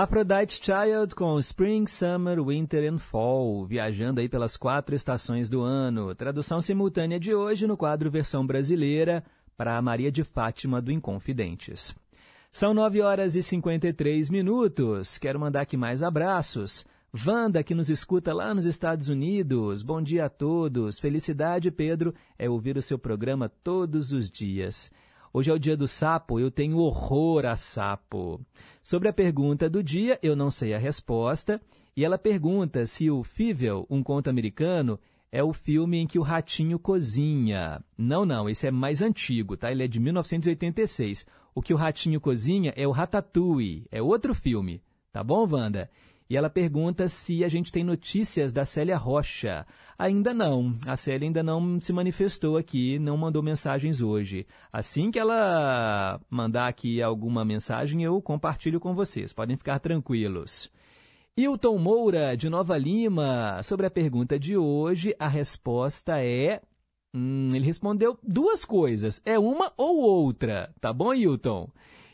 Aphrodite Child com Spring, Summer, Winter and Fall, viajando aí pelas quatro estações do ano. Tradução simultânea de hoje no quadro versão brasileira para a Maria de Fátima do Inconfidentes. São 9 horas e 53 minutos. Quero mandar aqui mais abraços. Wanda, que nos escuta lá nos Estados Unidos. Bom dia a todos. Felicidade, Pedro, é ouvir o seu programa todos os dias. Hoje é o dia do sapo, eu tenho horror a sapo. Sobre a pergunta do dia, eu não sei a resposta, e ela pergunta se o Fível, um conto americano, é o filme em que o ratinho cozinha. Não, não, esse é mais antigo, tá? Ele é de 1986. O que o ratinho cozinha é o Ratatouille, é outro filme. Tá bom, Wanda? E ela pergunta se a gente tem notícias da Célia Rocha. Ainda não. A Célia ainda não se manifestou aqui, não mandou mensagens hoje. Assim que ela mandar aqui alguma mensagem, eu compartilho com vocês. Podem ficar tranquilos. Hilton Moura, de Nova Lima, sobre a pergunta de hoje, a resposta é. Hum, ele respondeu duas coisas. É uma ou outra. Tá bom, Hilton?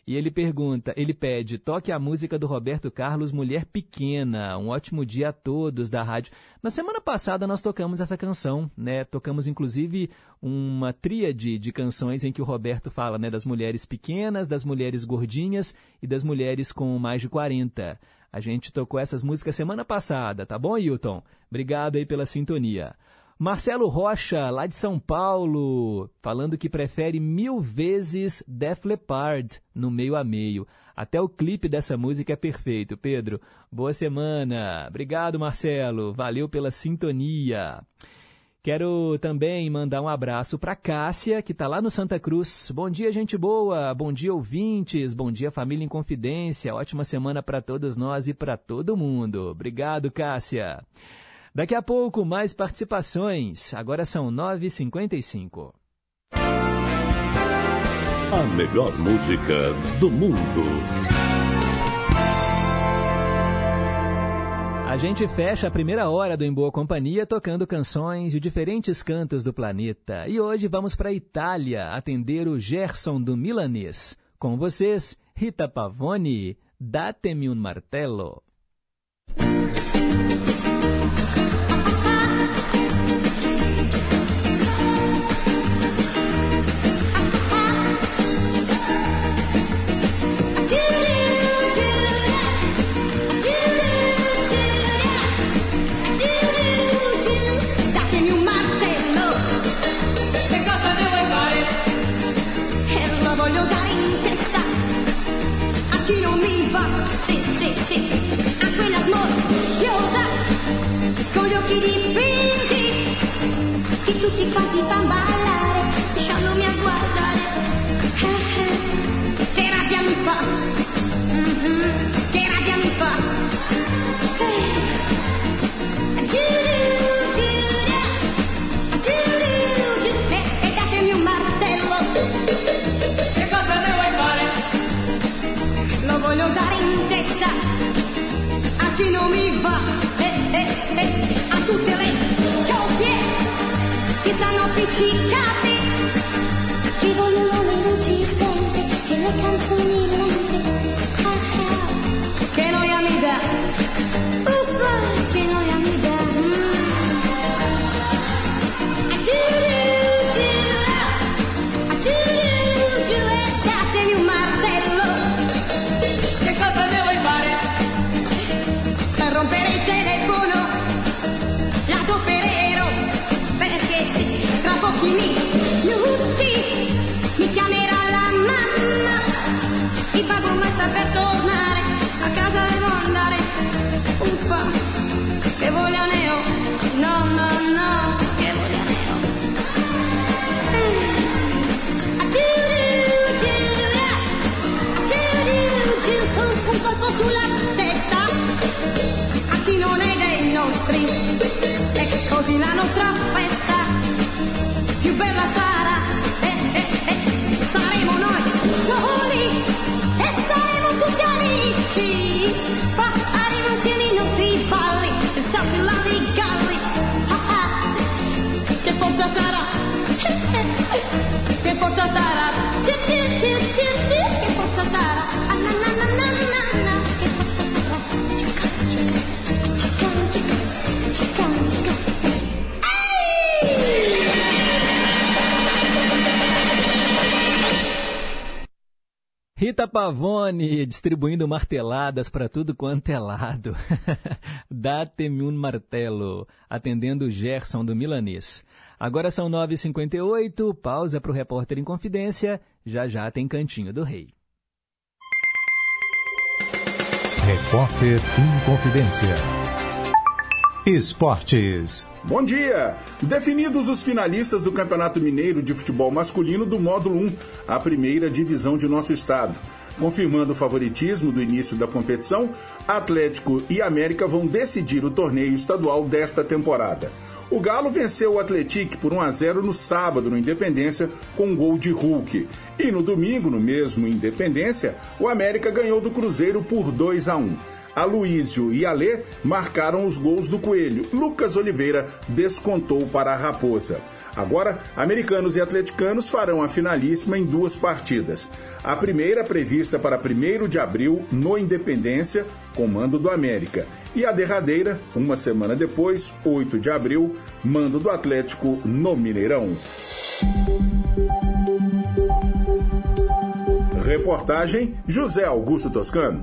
E ele pergunta, ele pede, toque a música do Roberto Carlos, Mulher Pequena. Um ótimo dia a todos da rádio. Na semana passada nós tocamos essa canção, né? Tocamos inclusive uma tríade de canções em que o Roberto fala, né, das mulheres pequenas, das mulheres gordinhas e das mulheres com mais de 40. A gente tocou essas músicas semana passada, tá bom, Hilton? Obrigado aí pela sintonia. Marcelo Rocha, lá de São Paulo, falando que prefere mil vezes Def Leppard no meio a meio. Até o clipe dessa música é perfeito. Pedro, boa semana. Obrigado, Marcelo. Valeu pela sintonia. Quero também mandar um abraço para Cássia, que está lá no Santa Cruz. Bom dia, gente boa. Bom dia, ouvintes. Bom dia, família em confidência. Ótima semana para todos nós e para todo mundo. Obrigado, Cássia. Daqui a pouco, mais participações. Agora são 9h55. A melhor música do mundo. A gente fecha a primeira hora do Em Boa Companhia tocando canções de diferentes cantos do planeta. E hoje vamos para a Itália atender o Gerson do Milanês. Com vocês, Rita Pavone, Datemi un martello. Tutti quanti fan chi non mi va. Eh, eh, eh, a tutte le coppie che stanno appiccicate. Che vogliono le luci spente e le canzoni così la nostra festa. Più bella sarà eh, eh, eh, saremo noi soli e saremo tutti amici faremo insieme i nostri balli il galli Ah, ah. che forza sarà che forza sarà Rita Pavone distribuindo marteladas para tudo quanto é lado. Datemi un martelo, atendendo o Gerson do Milanês. Agora são 9h58, pausa para o repórter em confidência. Já já tem Cantinho do Rei. Repórter em Confidência. Esportes. Bom dia! Definidos os finalistas do Campeonato Mineiro de Futebol Masculino do Módulo 1, a primeira divisão de nosso estado. Confirmando o favoritismo do início da competição, Atlético e América vão decidir o torneio estadual desta temporada. O Galo venceu o Atlético por 1 a 0 no sábado no Independência com um gol de Hulk. E no domingo, no mesmo Independência, o América ganhou do Cruzeiro por 2 a 1. Aloísio e Alê marcaram os gols do Coelho. Lucas Oliveira descontou para a Raposa. Agora, americanos e atleticanos farão a finalíssima em duas partidas. A primeira prevista para 1 de abril no Independência, comando do América. E a derradeira, uma semana depois, 8 de abril, mando do Atlético no Mineirão. Reportagem José Augusto Toscano.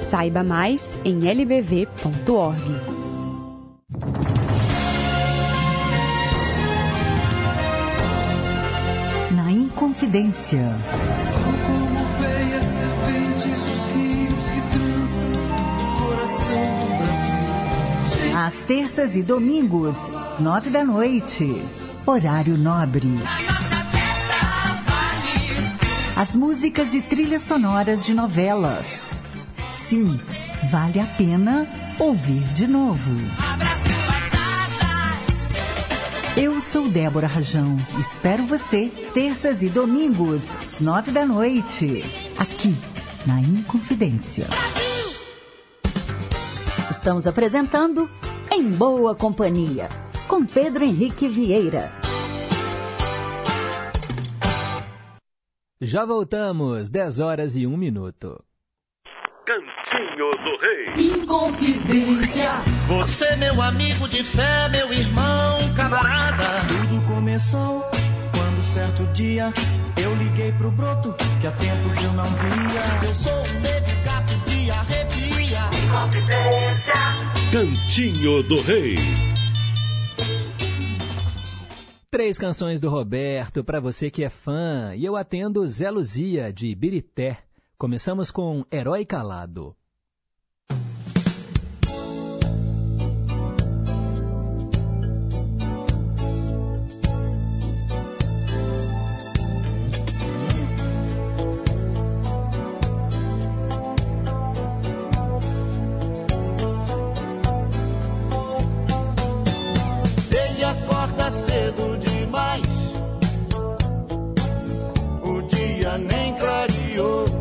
Saiba mais em lbv.org. Na Inconfidência. São como veias serpentes os rios que o coração do Brasil. Às terças e domingos, nove da noite. Horário nobre. As músicas e trilhas sonoras de novelas Sim, vale a pena ouvir de novo. Eu sou Débora Rajão. Espero você terças e domingos, nove da noite, aqui na Inconfidência. Estamos apresentando Em Boa Companhia, com Pedro Henrique Vieira. Já voltamos, 10 horas e 1 minuto. Cantinho do Rei. Inconfidência. Você, meu amigo de fé, meu irmão, camarada. Tudo começou quando certo dia eu liguei pro broto que há tempos eu não via. Eu sou um gato de arrepia. Inconfidência. Cantinho do Rei. Três canções do Roberto para você que é fã e eu atendo Zé Luzia de Birité. Começamos com Herói Calado. Nem clareou.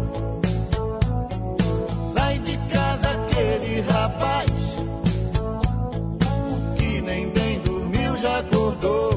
Já acordou.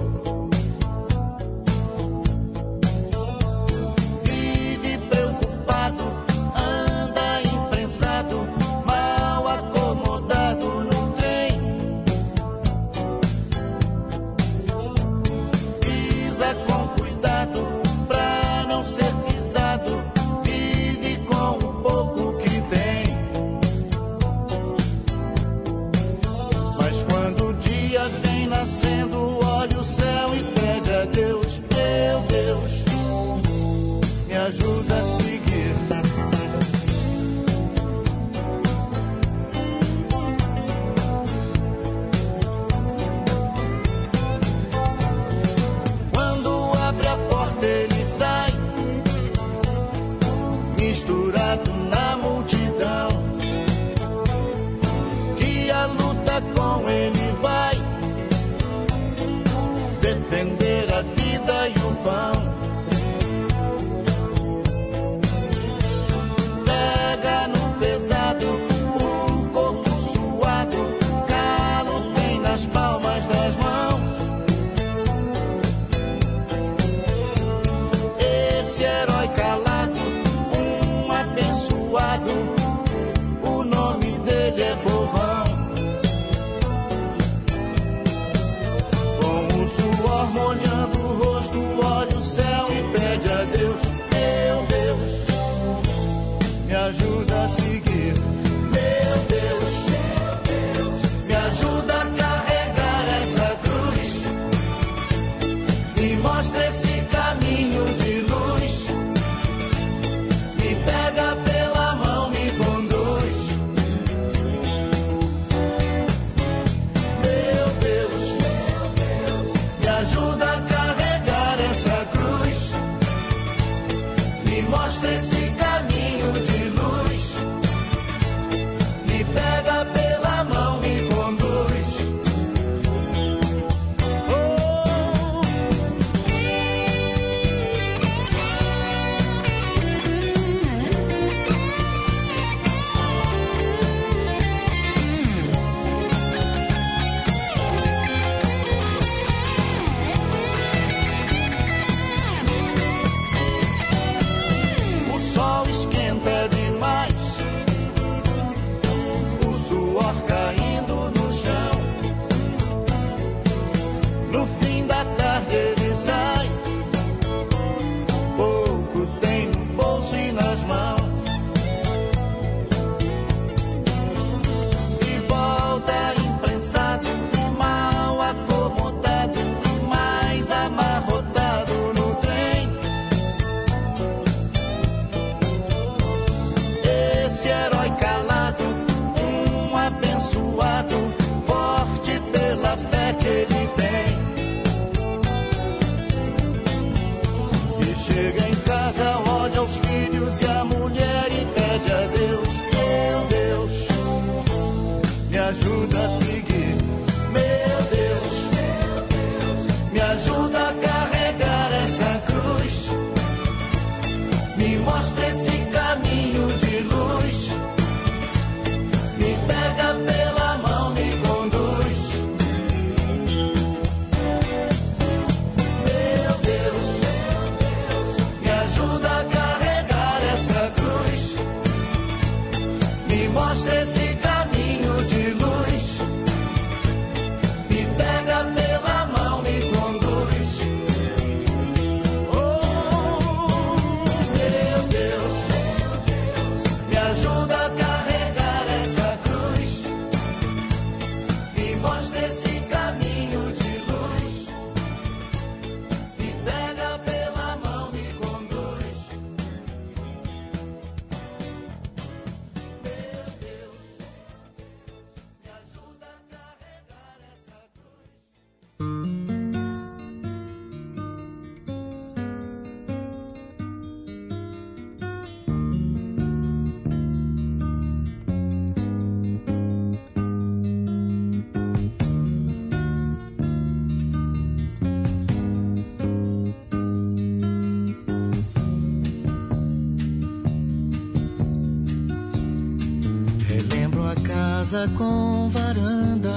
Casa com varanda,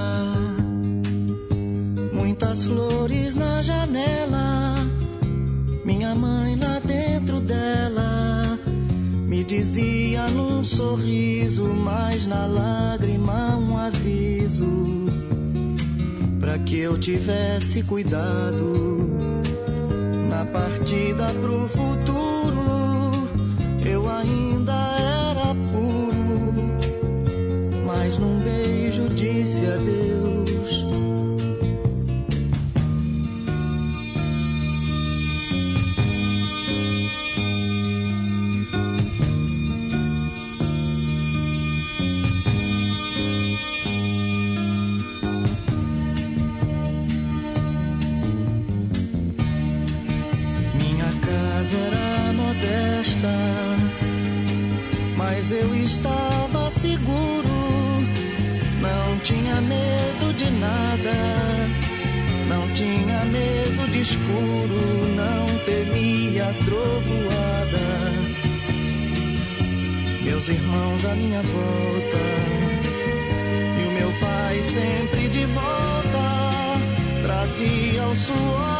muitas flores na janela. Minha mãe lá dentro dela me dizia num sorriso, mas na lágrima um aviso para que eu tivesse cuidado na partida pro futuro. Meus irmãos à minha volta, e o meu pai sempre de volta, trazia o suor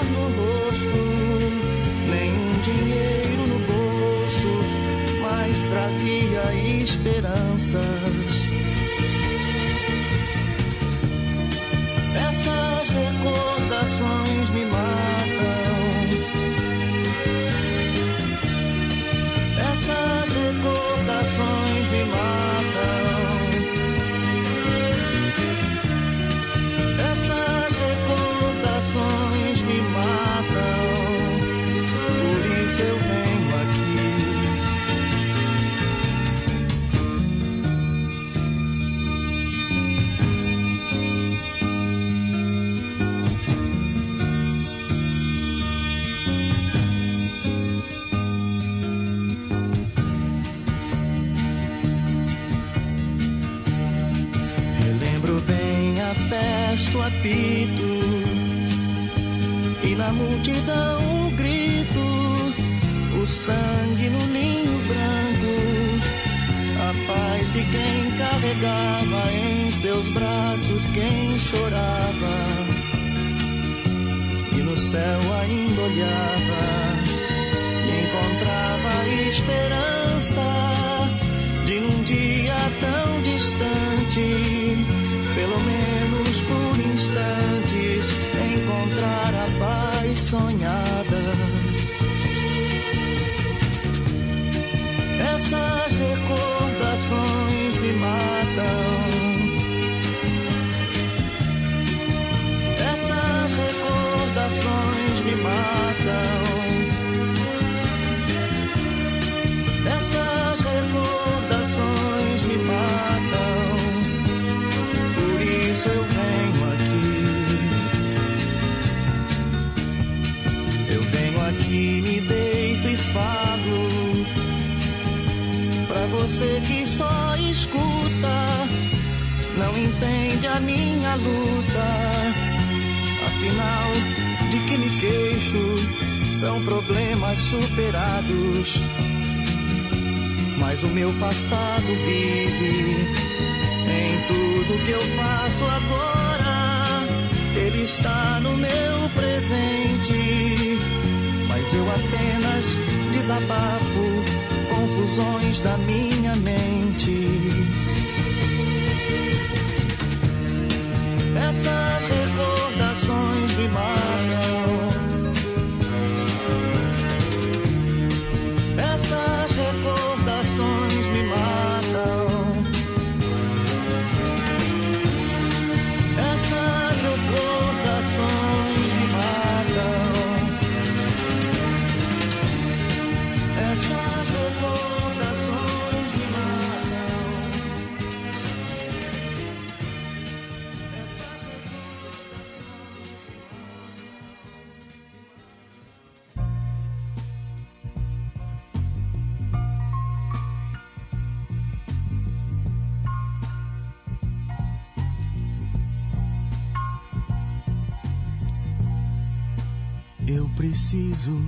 apito e na multidão um grito, o sangue no ninho branco, a paz de quem carregava em seus braços quem chorava e no céu ainda olhava e encontrava esperança de num dia tão distante, sonhada. Essas recordações você que só escuta, não entende a minha luta. Afinal, de que me queixo? São problemas superados. Mas o meu passado vive em tudo que eu faço agora. Ele está no meu presente, mas eu apenas desabafo confusões da minha mente. Essas recordações preciso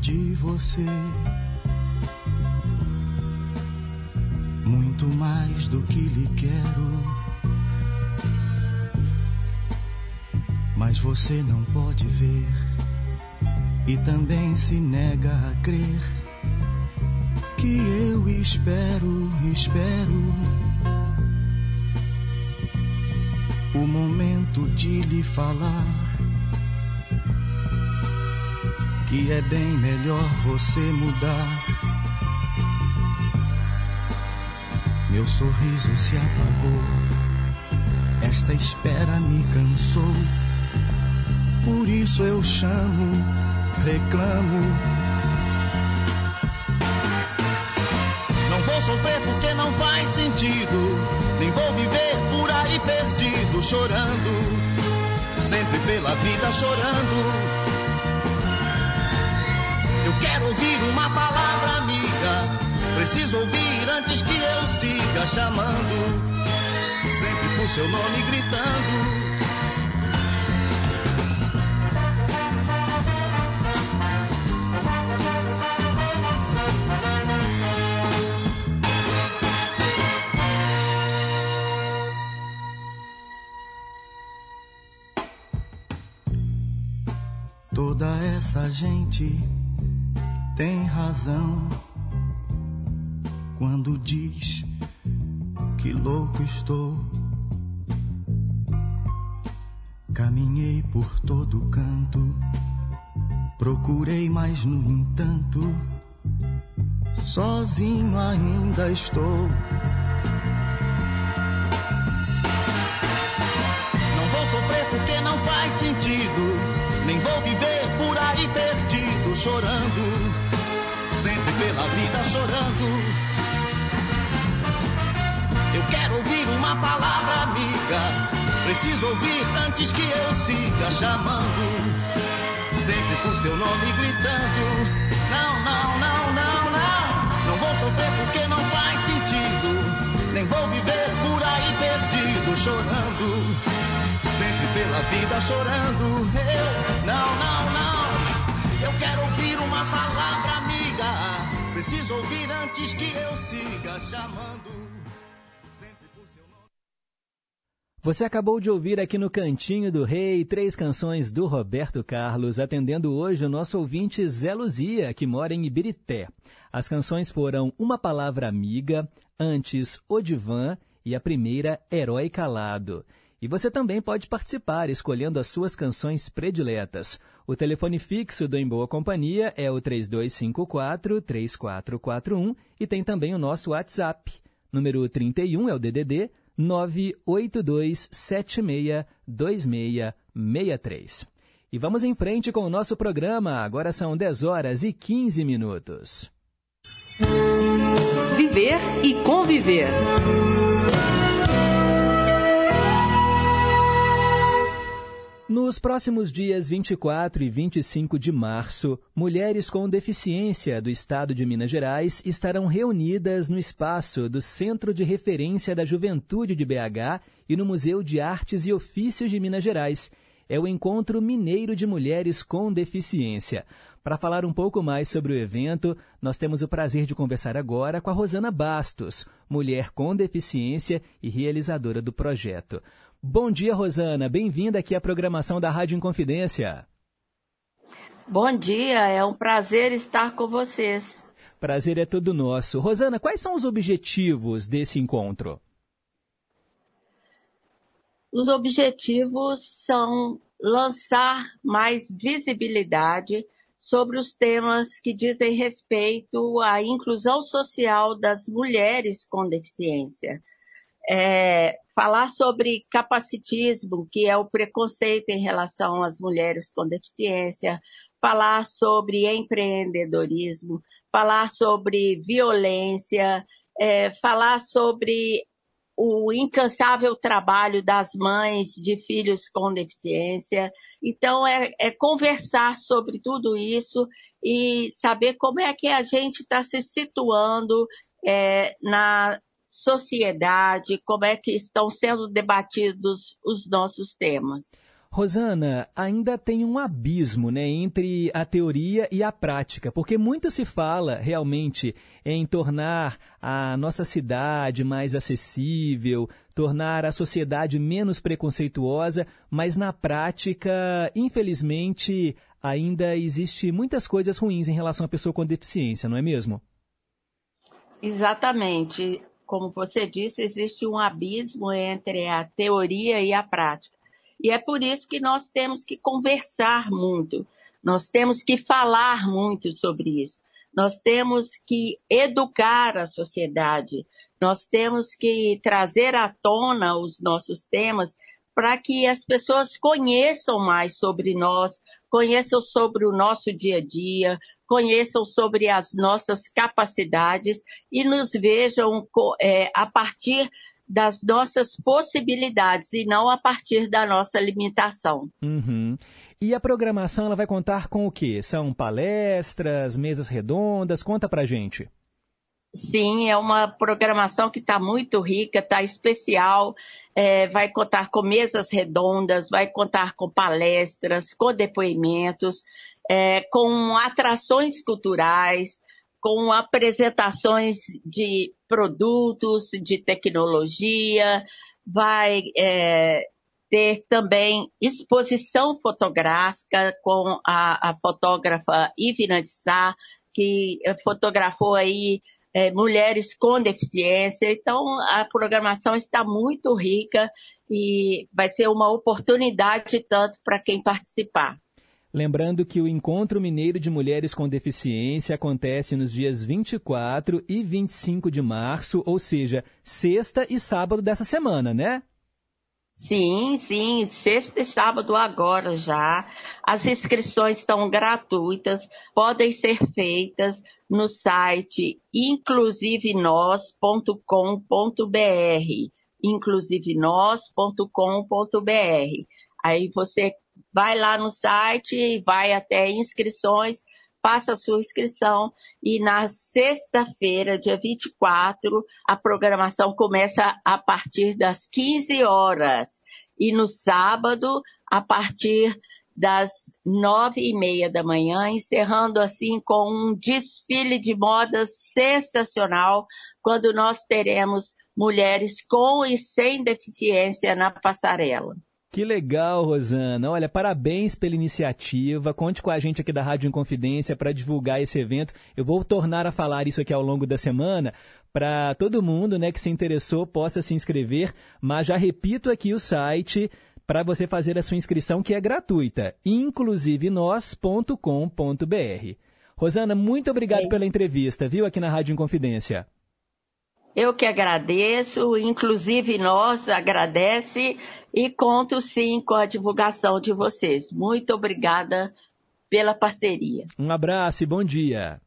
de você. Muito mais do que lhe quero. Mas você não pode ver e também se nega a crer que eu espero, espero o momento de lhe falar que é bem melhor você mudar. Meu sorriso se apagou, esta espera me cansou. Por isso eu chamo, reclamo. Não vou sofrer porque não faz sentido, nem vou viver por aí perdido, chorando, sempre pela vida chorando. Quero ouvir uma palavra amiga. Preciso ouvir antes que eu siga chamando. Sempre por seu nome gritando. Toda essa gente tem razão quando diz que louco estou. Caminhei por todo canto, procurei, mas no entanto, sozinho ainda estou. Não vou sofrer porque não faz sentido, nem vou viver por aí perdido, chorando, chorando. Eu quero ouvir uma palavra amiga. Preciso ouvir antes que eu siga chamando. Sempre por seu nome gritando. Não, não, não, não, não. Não vou sofrer porque não faz sentido. Nem vou viver por aí perdido, chorando. Sempre pela vida chorando. Eu, não, não, não. Eu quero ouvir uma palavra. Preciso ouvir antes que eu siga chamando. Você acabou de ouvir aqui no Cantinho do Rei três canções do Roberto Carlos, atendendo hoje o nosso ouvinte Zé Luzia, que mora em Ibirité. As canções foram Uma Palavra Amiga, antes O e a primeira Herói Calado. E você também pode participar escolhendo as suas canções prediletas. O telefone fixo do Em Boa Companhia é o 3254-3441 e tem também o nosso WhatsApp. Número 31 é o DDD 982762663. E vamos em frente com o nosso programa. Agora são 10 horas e 15 minutos. Viver e conviver. Nos próximos dias 24 e 25 de março, mulheres com deficiência do estado de Minas Gerais estarão reunidas no espaço do Centro de Referência da Juventude de BH e no Museu de Artes e Ofícios de Minas Gerais. É o Encontro Mineiro de Mulheres com Deficiência. Para falar um pouco mais sobre o evento, nós temos o prazer de conversar agora com a Rosana Bastos, mulher com deficiência e realizadora do projeto. Bom dia, Rosana. Bem-vinda aqui à programação da Rádio Inconfidência. Bom dia, é um prazer estar com vocês. Prazer é todo nosso. Rosana, quais são os objetivos desse encontro? Os objetivos são lançar mais visibilidade sobre os temas que dizem respeito à inclusão social das mulheres com deficiência. É, falar sobre capacitismo, que é o preconceito em relação às mulheres com deficiência, falar sobre empreendedorismo, falar sobre violência, é, falar sobre o incansável trabalho das mães de filhos com deficiência. Então, é, é conversar sobre tudo isso e saber como é que a gente está se situando é, na sociedade, como é que estão sendo debatidos os nossos temas. Rosana, ainda tem um abismo né, entre a teoria e a prática, porque muito se fala realmente em tornar a nossa cidade mais acessível, tornar a sociedade menos preconceituosa, mas na prática, infelizmente, ainda existe muitas coisas ruins em relação à pessoa com deficiência, não é mesmo? Exatamente. Como você disse, existe um abismo entre a teoria e a prática. E é por isso que nós temos que conversar muito, nós temos que falar muito sobre isso, nós temos que educar a sociedade, nós temos que trazer à tona os nossos temas para que as pessoas conheçam mais sobre nós, conheçam sobre o nosso dia a dia, conheçam sobre as nossas capacidades e nos vejam é, a partir das nossas possibilidades e não a partir da nossa limitação. Uhum. E a programação ela vai contar com o quê? São palestras, mesas redondas? Conta pra gente. Sim, é uma programação que está muito rica, está especial. É, vai contar com mesas redondas, vai contar com palestras, com depoimentos, é, com atrações culturais, com apresentações de produtos, de tecnologia, vai é, ter também exposição fotográfica com a, a fotógrafa de Sá, que fotografou aí é, mulheres com deficiência. Então, a programação está muito rica e vai ser uma oportunidade tanto para quem participar. Lembrando que o Encontro Mineiro de Mulheres com Deficiência acontece nos dias 24 e 25 de março, ou seja, sexta e sábado dessa semana, né? Sim, sim, sexta e sábado agora já. As inscrições estão gratuitas, podem ser feitas no site inclusivenós.com.br inclusivenós.com.br. Aí você vai lá no site, vai até inscrições, faça a sua inscrição e na sexta-feira, dia 24, a programação começa a partir das 15 horas e no sábado, a partir das nove e meia da manhã, encerrando assim com um desfile de modas sensacional, quando nós teremos mulheres com e sem deficiência na passarela. Que legal, Rosana. Olha, parabéns pela iniciativa. Conte com a gente aqui da Rádio Inconfidência para divulgar esse evento. Eu vou tornar a falar isso aqui ao longo da semana para todo mundo né, que se interessou possa se inscrever. Mas já repito aqui o site para você fazer a sua inscrição, que é gratuita, inclusivenós.com.br. Rosana, muito obrigado é. pela entrevista, viu, aqui na Rádio Inconfidência. Eu que agradeço, inclusive nós agradece e conto sim com a divulgação de vocês. Muito obrigada pela parceria. Um abraço e bom dia.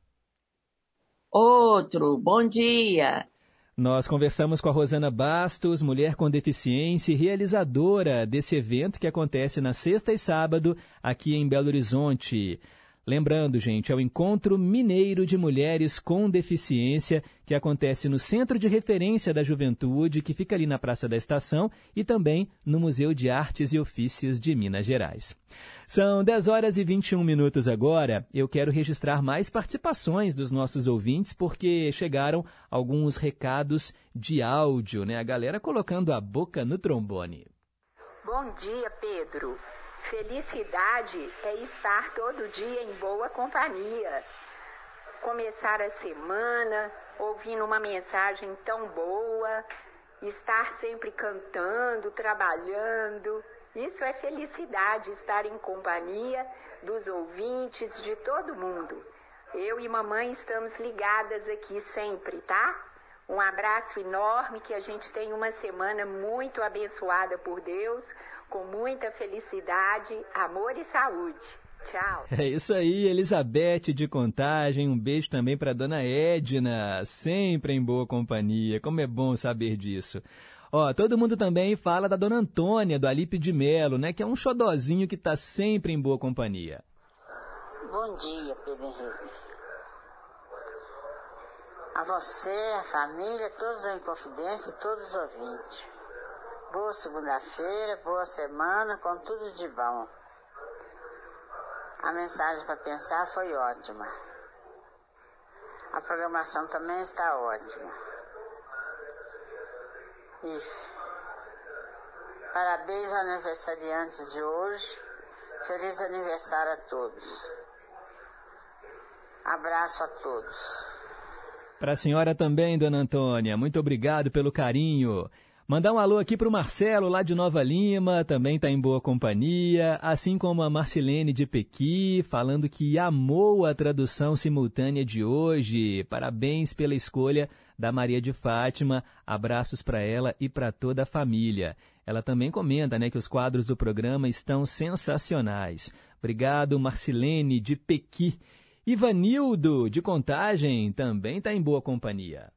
Outro, bom dia. Nós conversamos com a Rosana Bastos, mulher com deficiência e realizadora desse evento que acontece na sexta e sábado aqui em Belo Horizonte. Lembrando, gente, é o Encontro Mineiro de Mulheres com Deficiência, que acontece no Centro de Referência da Juventude, que fica ali na Praça da Estação, e também no Museu de Artes e Ofícios de Minas Gerais. São 10 horas e 21 minutos agora. Eu quero registrar mais participações dos nossos ouvintes, porque chegaram alguns recados de áudio, né? A galera colocando a boca no trombone. Bom dia, Pedro. Felicidade é estar todo dia em boa companhia. Começar a semana ouvindo uma mensagem tão boa, estar sempre cantando, trabalhando. Isso é felicidade, estar em companhia dos ouvintes, de todo mundo. Eu e mamãe estamos ligadas aqui sempre, tá? Um abraço enorme, que a gente tenha uma semana muito abençoada por Deus com muita felicidade, amor e saúde. Tchau. É isso aí, Elizabeth de Contagem. Um beijo também para dona Edna, sempre em boa companhia. Como é bom saber disso. Ó, todo mundo também fala da dona Antônia, do Alipe de Melo, né? Que é um xodozinho que tá sempre em boa companhia. Bom dia, Pedro Henrique. A você, a família, todos em confidência e todos os ouvintes. Boa segunda-feira, boa semana, com tudo de bom. A mensagem para pensar foi ótima. A programação também está ótima. E parabéns ao aniversariante de hoje. Feliz aniversário a todos. Abraço a todos. Para a senhora também, dona Antônia, muito obrigado pelo carinho. Mandar um alô aqui para o Marcelo, lá de Nova Lima, também está em boa companhia, assim como a Marcilene de Pequi, falando que amou a tradução simultânea de hoje. Parabéns pela escolha da Maria de Fátima. Abraços para ela e para toda a família. Ela também comenta né, que os quadros do programa estão sensacionais. Obrigado, Marcilene de Pequi. Ivanildo, de Contagem, também está em boa companhia.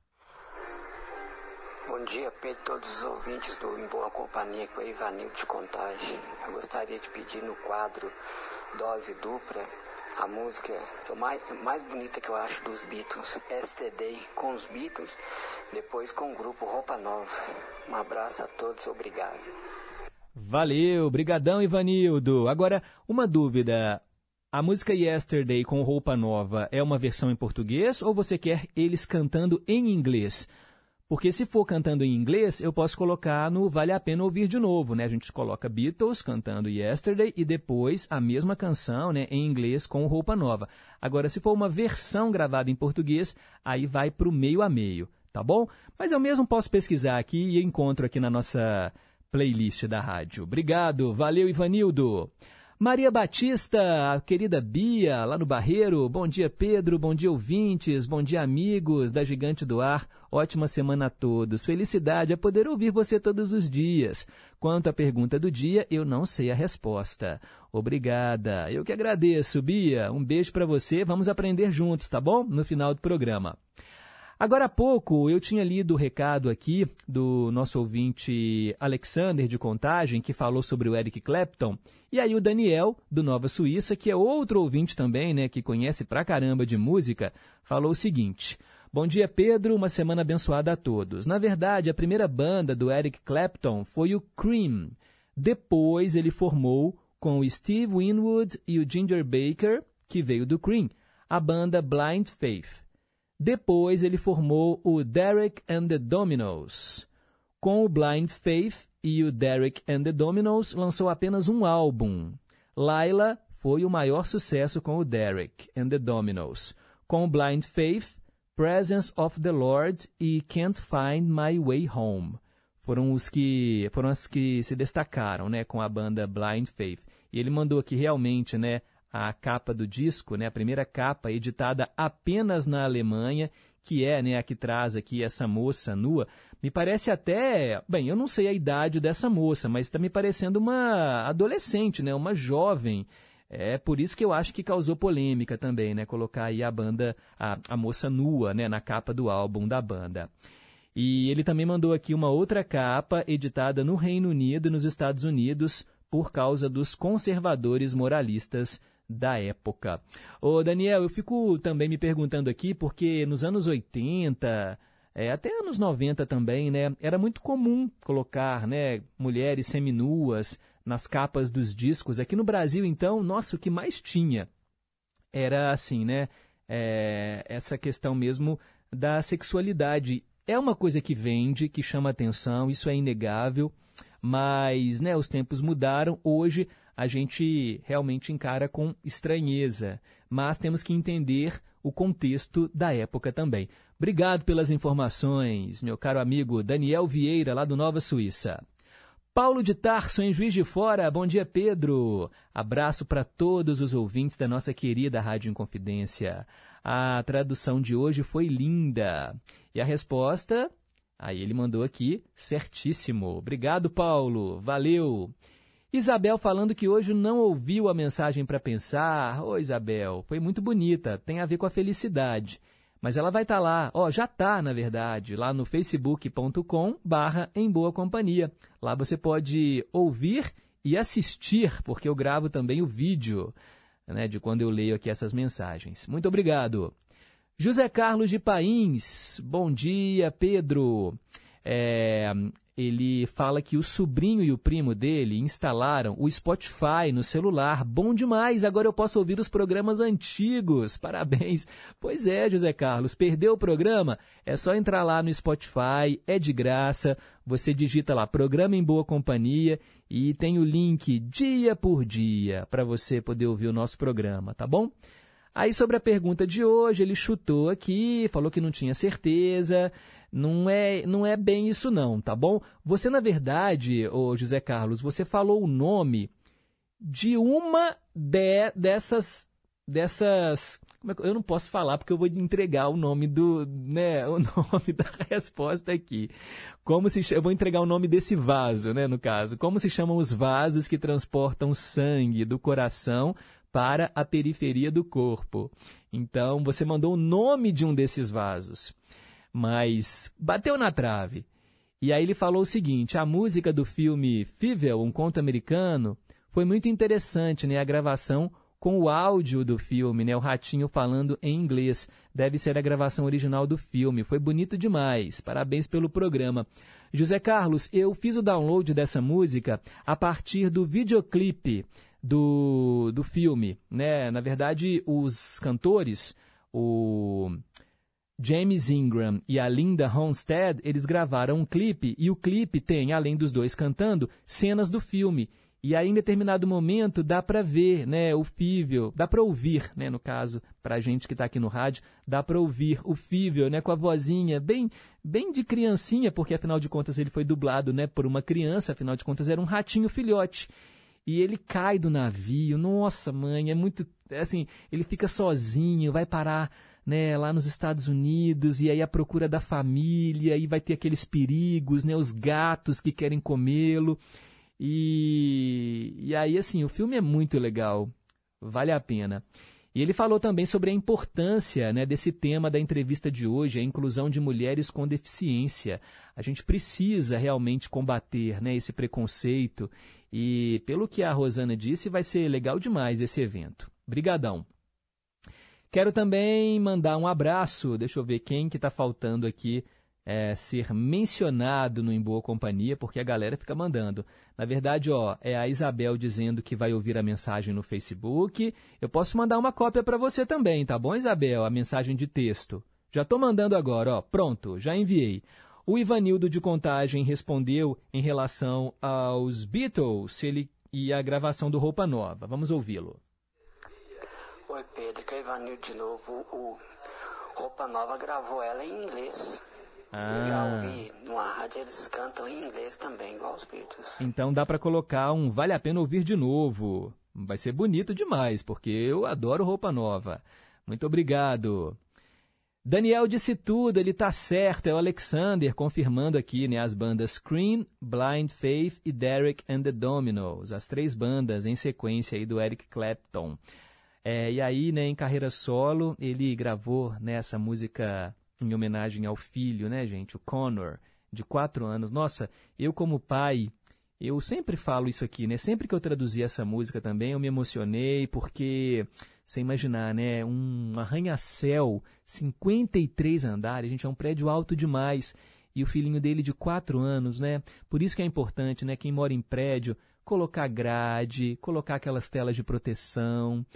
Bom dia, Pedro, todos os ouvintes do Em Boa Companhia, com o Ivanildo de Contagem. Eu gostaria de pedir no quadro Dose Dupla a música que mais, mais bonita que eu acho dos Beatles, STD, com os Beatles, depois com o grupo Roupa Nova. Um abraço a todos, obrigado. Valeu, brigadão Ivanildo. Agora, uma dúvida. A música Yesterday com Roupa Nova é uma versão em português ou você quer eles cantando em inglês? Porque se for cantando em inglês, eu posso colocar no Vale a Pena Ouvir de Novo, né? A gente coloca Beatles cantando Yesterday e depois a mesma canção, né, em inglês com Roupa Nova. Agora, se for uma versão gravada em português, aí vai para o meio a meio, tá bom? Mas eu mesmo posso pesquisar aqui e encontro aqui na nossa playlist da rádio. Obrigado, valeu Ivanildo. Maria Batista, a querida Bia, lá no Barreiro. Bom dia, Pedro. Bom dia, ouvintes. Bom dia, amigos da Gigante do Ar. Ótima semana a todos. Felicidade a poder ouvir você todos os dias. Quanto à pergunta do dia, eu não sei a resposta. Obrigada. Eu que agradeço, Bia. Um beijo para você. Vamos aprender juntos, tá bom? No final do programa. Agora há pouco eu tinha lido o recado aqui do nosso ouvinte Alexander de Contagem, que falou sobre o Eric Clapton. E aí o Daniel, do Nova Suíça, que é outro ouvinte também, né, que conhece pra caramba de música, falou o seguinte: Bom dia, Pedro, uma semana abençoada a todos. Na verdade, a primeira banda do Eric Clapton foi o Cream. Depois ele formou com o Steve Winwood e o Ginger Baker, que veio do Cream, a banda Blind Faith. Depois ele formou o Derek and the Dominos. Com o Blind Faith e o Derek and the Dominos lançou apenas um álbum. Laila foi o maior sucesso com o Derek and the Dominos. Com o Blind Faith, Presence of the Lord e Can't Find My Way Home. Foram os que foram as que se destacaram, né, com a banda Blind Faith. E ele mandou aqui realmente, né, a capa do disco, né, a primeira capa editada apenas na Alemanha, que é né, a que traz aqui essa moça nua. Me parece até, bem, eu não sei a idade dessa moça, mas está me parecendo uma adolescente, né, uma jovem. É por isso que eu acho que causou polêmica também, né, colocar aí a banda, a, a moça nua, né, na capa do álbum da banda. E ele também mandou aqui uma outra capa editada no Reino Unido e nos Estados Unidos por causa dos conservadores moralistas da época. Ô Daniel, eu fico também me perguntando aqui porque nos anos 80, é, até anos 90 também, né, era muito comum colocar, né, mulheres seminuas nas capas dos discos. Aqui no Brasil, então, nossa, o que mais tinha era assim, né, é, essa questão mesmo da sexualidade. É uma coisa que vende, que chama atenção, isso é inegável, mas né, os tempos mudaram. Hoje a gente realmente encara com estranheza, mas temos que entender o contexto da época também. Obrigado pelas informações, meu caro amigo Daniel Vieira, lá do Nova Suíça. Paulo de Tarso, em Juiz de Fora. Bom dia, Pedro. Abraço para todos os ouvintes da nossa querida Rádio Inconfidência. A tradução de hoje foi linda. E a resposta? Aí ele mandou aqui, certíssimo. Obrigado, Paulo. Valeu. Isabel falando que hoje não ouviu a mensagem para pensar. Ô, Isabel, foi muito bonita, tem a ver com a felicidade. Mas ela vai estar tá lá, ó, já está, na verdade, lá no facebook.com barra em boa companhia. Lá você pode ouvir e assistir, porque eu gravo também o vídeo né, de quando eu leio aqui essas mensagens. Muito obrigado. José Carlos de Pains, bom dia, Pedro. É, ele fala que o sobrinho e o primo dele instalaram o Spotify no celular. Bom demais! Agora eu posso ouvir os programas antigos. Parabéns! Pois é, José Carlos, perdeu o programa? É só entrar lá no Spotify, é de graça. Você digita lá Programa em Boa Companhia e tem o link dia por dia para você poder ouvir o nosso programa, tá bom? Aí sobre a pergunta de hoje, ele chutou aqui, falou que não tinha certeza. Não é, não é bem isso não, tá bom? Você, na verdade, ô José Carlos, você falou o nome de uma de, dessas dessas é eu não posso falar porque eu vou entregar o nome do né o nome da resposta aqui. Como se eu vou entregar o nome desse vaso né no caso. Como se chamam os vasos que transportam sangue do coração para a periferia do corpo? Então você mandou o nome de um desses vasos mas bateu na trave. E aí ele falou o seguinte: a música do filme Fível, um conto americano, foi muito interessante, né? A gravação com o áudio do filme, né? O ratinho falando em inglês. Deve ser a gravação original do filme. Foi bonito demais. Parabéns pelo programa. José Carlos, eu fiz o download dessa música a partir do videoclipe do, do filme, né? Na verdade, os cantores, o James Ingram e a Linda Ronstadt, eles gravaram um clipe e o clipe tem, além dos dois cantando, cenas do filme. E aí, em determinado momento, dá para ver né, o Fível, dá para ouvir, né, no caso, para a gente que está aqui no rádio, dá para ouvir o Fível né, com a vozinha bem, bem de criancinha, porque afinal de contas ele foi dublado né, por uma criança, afinal de contas era um ratinho filhote. E ele cai do navio, nossa mãe, é muito. É assim, ele fica sozinho, vai parar né, lá nos Estados Unidos, e aí a procura da família, e vai ter aqueles perigos, né, os gatos que querem comê-lo. E, e aí, assim, o filme é muito legal, vale a pena. E ele falou também sobre a importância né, desse tema da entrevista de hoje, a inclusão de mulheres com deficiência. A gente precisa realmente combater né, esse preconceito. E pelo que a Rosana disse, vai ser legal demais esse evento. Brigadão. Quero também mandar um abraço, deixa eu ver quem que está faltando aqui é, ser mencionado no Em Boa Companhia, porque a galera fica mandando. Na verdade, ó, é a Isabel dizendo que vai ouvir a mensagem no Facebook. Eu posso mandar uma cópia para você também, tá bom, Isabel? A mensagem de texto. Já estou mandando agora, ó. Pronto, já enviei. O Ivanildo de Contagem respondeu em relação aos Beatles ele, e a gravação do Roupa Nova. Vamos ouvi-lo. Oi Pedro, que é Ivanildo de novo. O Roupa Nova gravou ela em inglês. Ah. Eu já ouvi numa rádio, eles cantam em inglês também, igual os Beatles. Então dá para colocar um Vale a Pena Ouvir de Novo. Vai ser bonito demais, porque eu adoro Roupa Nova. Muito obrigado. Daniel disse tudo, ele tá certo, é o Alexander confirmando aqui, né, as bandas Scream, Blind Faith e Derek and the Dominos, as três bandas em sequência aí do Eric Clapton. É, e aí, né, em carreira solo, ele gravou né, essa música em homenagem ao filho, né, gente? O Connor, de quatro anos. Nossa, eu como pai, eu sempre falo isso aqui, né? Sempre que eu traduzi essa música também, eu me emocionei, porque, você imaginar, né? Um arranha-céu, 53 andares, gente, é um prédio alto demais. E o filhinho dele de quatro anos, né? Por isso que é importante, né? Quem mora em prédio, colocar grade, colocar aquelas telas de proteção.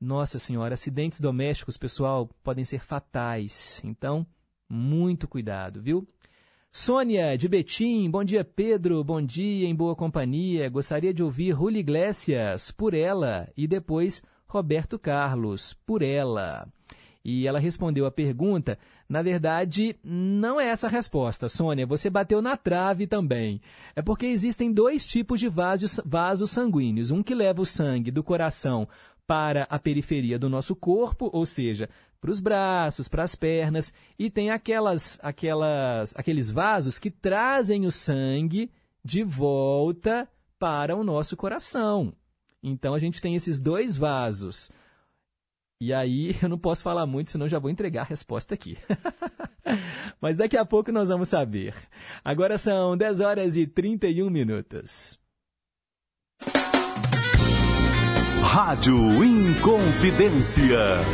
Nossa Senhora, acidentes domésticos, pessoal, podem ser fatais. Então, muito cuidado, viu? Sônia, de Betim, bom dia Pedro, bom dia, em boa companhia. Gostaria de ouvir Rully Iglesias, por ela, e depois Roberto Carlos, por ela. E ela respondeu a pergunta. Na verdade, não é essa a resposta, Sônia. Você bateu na trave também. É porque existem dois tipos de vasos, vasos sanguíneos. Um que leva o sangue do coração para a periferia do nosso corpo, ou seja, para os braços, para as pernas, e tem aquelas, aquelas, aqueles vasos que trazem o sangue de volta para o nosso coração. Então a gente tem esses dois vasos. E aí eu não posso falar muito, senão já vou entregar a resposta aqui. Mas daqui a pouco nós vamos saber. Agora são 10 horas e 31 minutos. Rádio Inconfidência.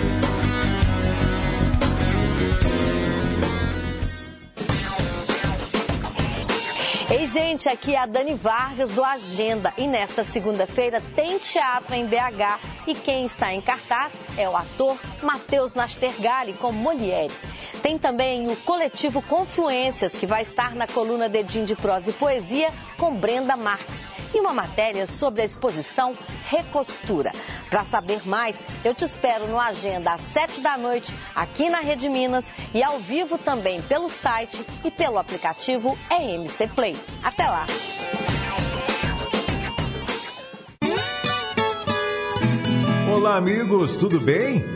Ei, gente, aqui é a Dani Vargas do Agenda e nesta segunda-feira tem teatro em BH e quem está em cartaz é o ator Matheus Nastergali com Molière. Tem também o coletivo Confluências, que vai estar na coluna Dedinho de Prosa e Poesia com Brenda Marques e uma matéria sobre a exposição Recostura. Para saber mais, eu te espero no Agenda às 7 da noite, aqui na Rede Minas e ao vivo também pelo site e pelo aplicativo EMC Play. Até lá! Olá, amigos, tudo bem?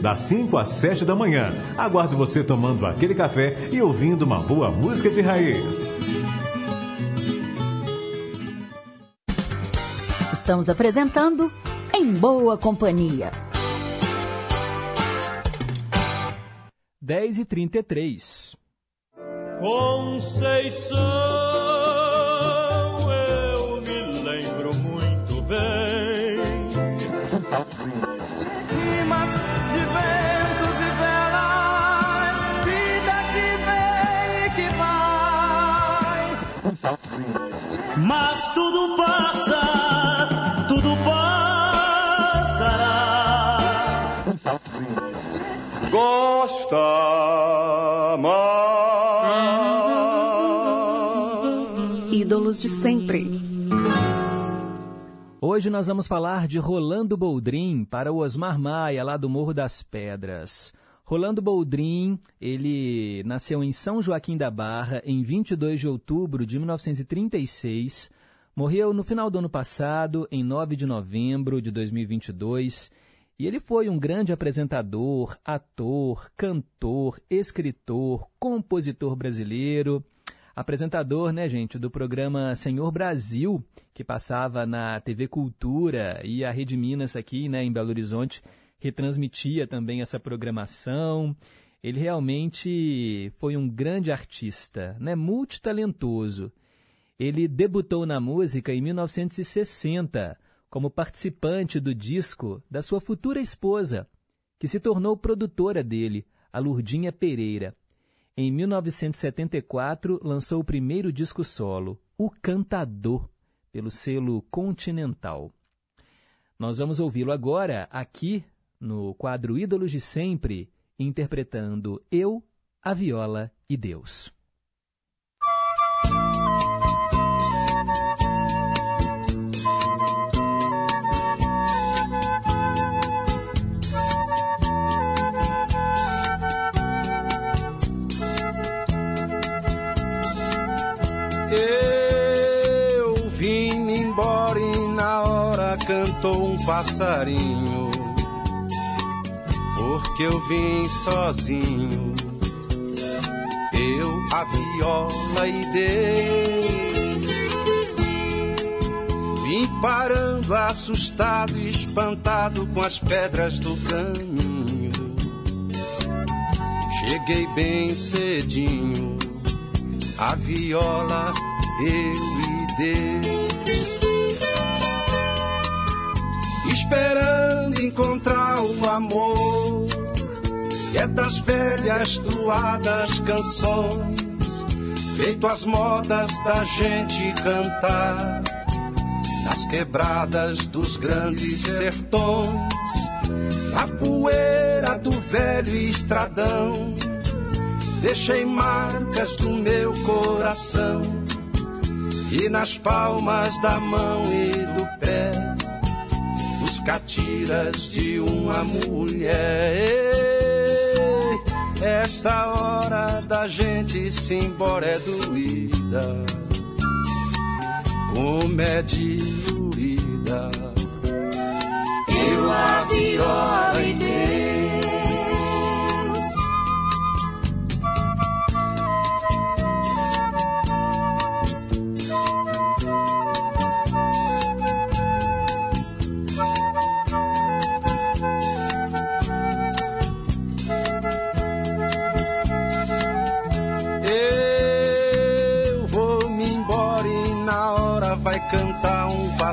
das 5 às 7 da manhã. Aguardo você tomando aquele café e ouvindo uma boa música de raiz. Estamos apresentando Em Boa Companhia. 10 e 33. Conceição, Mas tudo passa, tudo passará. Gosta mais. Ídolos de sempre. Hoje nós vamos falar de Rolando Boldrin para o Osmar Maia, lá do Morro das Pedras. Rolando Boldrin, ele nasceu em São Joaquim da Barra em 22 de outubro de 1936, morreu no final do ano passado, em 9 de novembro de 2022, e ele foi um grande apresentador, ator, cantor, escritor, compositor brasileiro, apresentador, né, gente, do programa Senhor Brasil, que passava na TV Cultura e a Rede Minas aqui, né, em Belo Horizonte, retransmitia também essa programação. Ele realmente foi um grande artista, né, multitalentoso. Ele debutou na música em 1960 como participante do disco da sua futura esposa, que se tornou produtora dele, a Lurdinha Pereira. Em 1974, lançou o primeiro disco solo, O Cantador, pelo selo Continental. Nós vamos ouvi-lo agora aqui no quadro Ídolos de Sempre, interpretando Eu, a Viola e Deus. Eu vim embora e na hora cantou um passarinho porque eu vim sozinho. Eu a viola e dei. Vim parando assustado e espantado com as pedras do caminho. Cheguei bem cedinho, a viola eu e dei. Esperando encontrar o amor, que é das velhas doadas canções, feito as modas da gente cantar nas quebradas dos grandes sertões, na poeira do velho estradão. Deixei marcas do meu coração e nas palmas da mão e do pé, os catiras de uma mulher. Esta hora da gente se embora é doída como é diluída. Eu a viola e.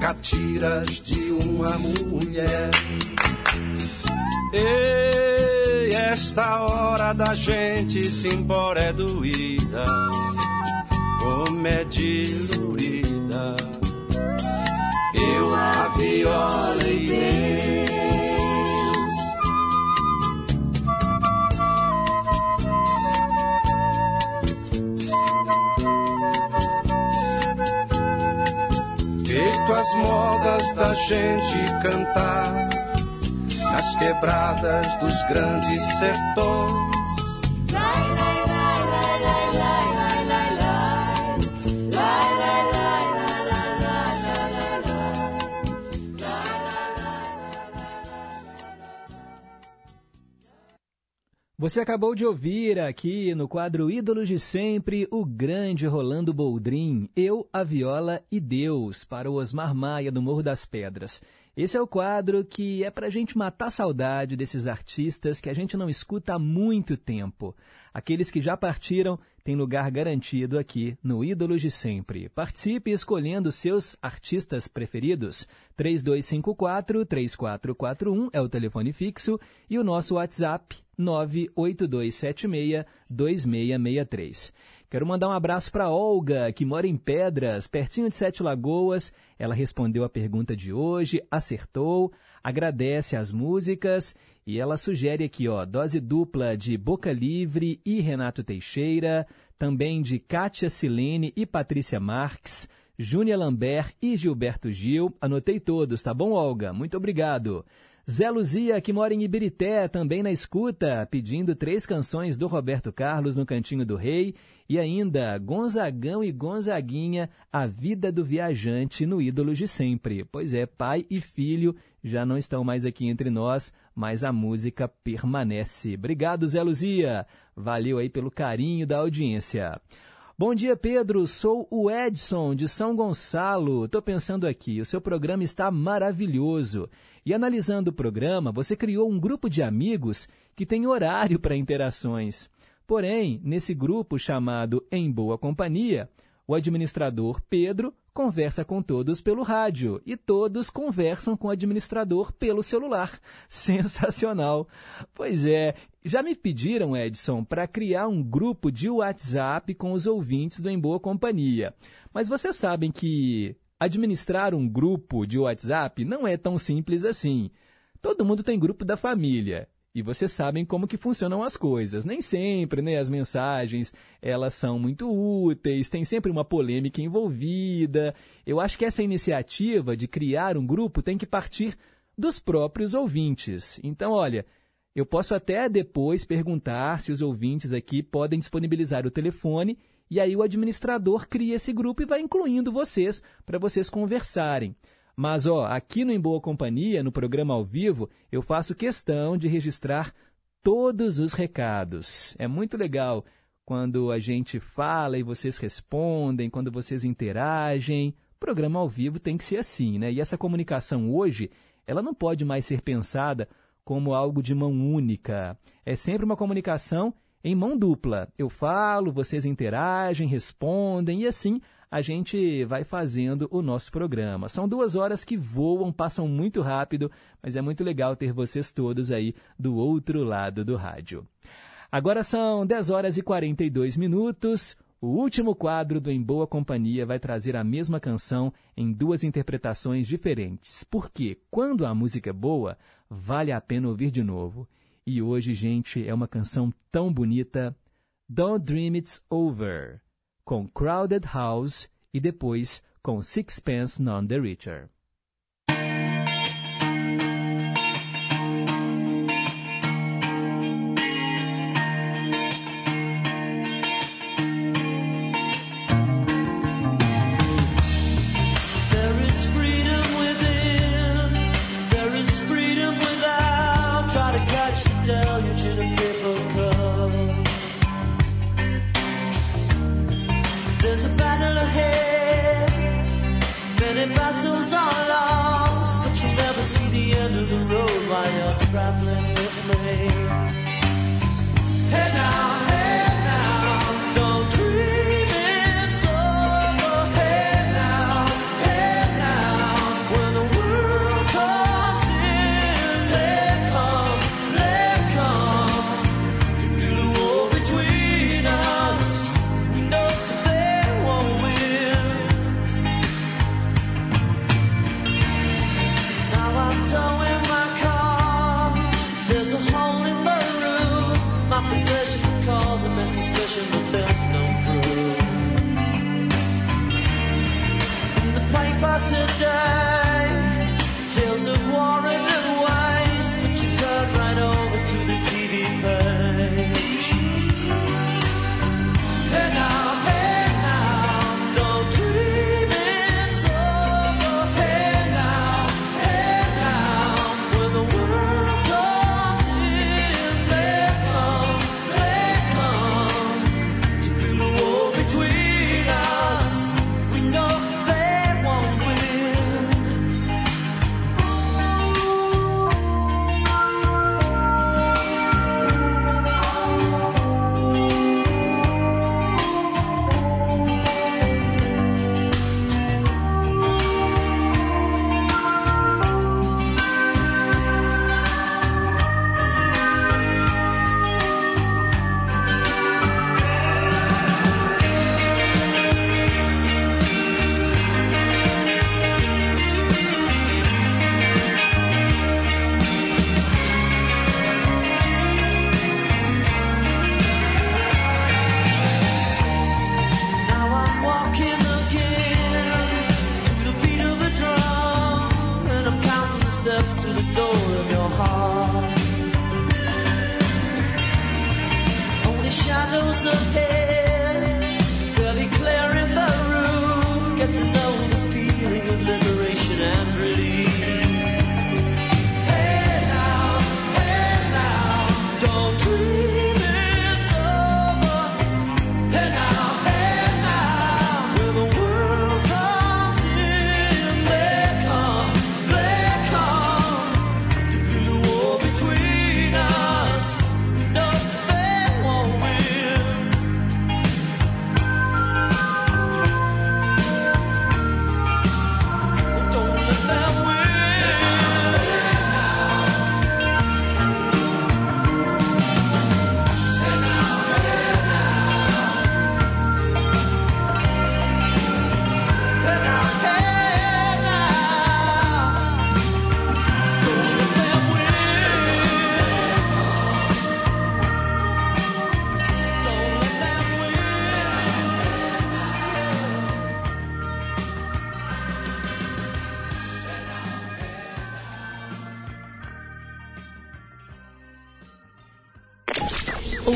catiras de uma mulher. Ei, esta hora da gente se embora é doída, como é diluída. Eu a viola gente cantar nas quebradas dos grandes sertões. Você acabou de ouvir aqui no quadro Ídolos de Sempre o grande Rolando Boldrin, Eu, a Viola e Deus, para o Osmar Maia do Morro das Pedras. Esse é o quadro que é para a gente matar a saudade desses artistas que a gente não escuta há muito tempo. Aqueles que já partiram têm lugar garantido aqui no Ídolos de Sempre. Participe escolhendo seus artistas preferidos. 3254-3441 é o telefone fixo e o nosso WhatsApp 98276-2663. Quero mandar um abraço para Olga, que mora em Pedras, pertinho de Sete Lagoas. Ela respondeu a pergunta de hoje, acertou, agradece as músicas e ela sugere aqui, ó, dose dupla de Boca Livre e Renato Teixeira, também de Kátia Silene e Patrícia Marques, Júnia Lambert e Gilberto Gil. Anotei todos, tá bom, Olga? Muito obrigado. Zé Luzia, que mora em Ibirité, também na escuta, pedindo três canções do Roberto Carlos no Cantinho do Rei. E ainda Gonzagão e Gonzaguinha, A Vida do Viajante no Ídolos de Sempre. Pois é, pai e filho já não estão mais aqui entre nós, mas a música permanece. Obrigado, Zé Luzia. Valeu aí pelo carinho da audiência. Bom dia, Pedro. Sou o Edson de São Gonçalo. Tô pensando aqui, o seu programa está maravilhoso. E analisando o programa, você criou um grupo de amigos que tem horário para interações. Porém, nesse grupo chamado Em Boa Companhia, o administrador Pedro conversa com todos pelo rádio e todos conversam com o administrador pelo celular. Sensacional! Pois é, já me pediram, Edson, para criar um grupo de WhatsApp com os ouvintes do Em Boa Companhia. Mas vocês sabem que administrar um grupo de WhatsApp não é tão simples assim. Todo mundo tem grupo da família. E vocês sabem como que funcionam as coisas. Nem sempre, né, as mensagens, elas são muito úteis, tem sempre uma polêmica envolvida. Eu acho que essa iniciativa de criar um grupo tem que partir dos próprios ouvintes. Então, olha, eu posso até depois perguntar se os ouvintes aqui podem disponibilizar o telefone e aí o administrador cria esse grupo e vai incluindo vocês para vocês conversarem. Mas, ó, aqui no Em Boa Companhia, no programa ao vivo, eu faço questão de registrar todos os recados. É muito legal quando a gente fala e vocês respondem, quando vocês interagem. programa ao vivo tem que ser assim, né? E essa comunicação hoje, ela não pode mais ser pensada como algo de mão única. É sempre uma comunicação em mão dupla. Eu falo, vocês interagem, respondem e assim a gente vai fazendo o nosso programa. São duas horas que voam, passam muito rápido, mas é muito legal ter vocês todos aí do outro lado do rádio. Agora são 10 horas e 42 minutos. O último quadro do Em Boa Companhia vai trazer a mesma canção em duas interpretações diferentes, porque quando a música é boa, vale a pena ouvir de novo. E hoje, gente, é uma canção tão bonita, Don't Dream It's Over com Crowded House e depois com Sixpence None the Richer. Me.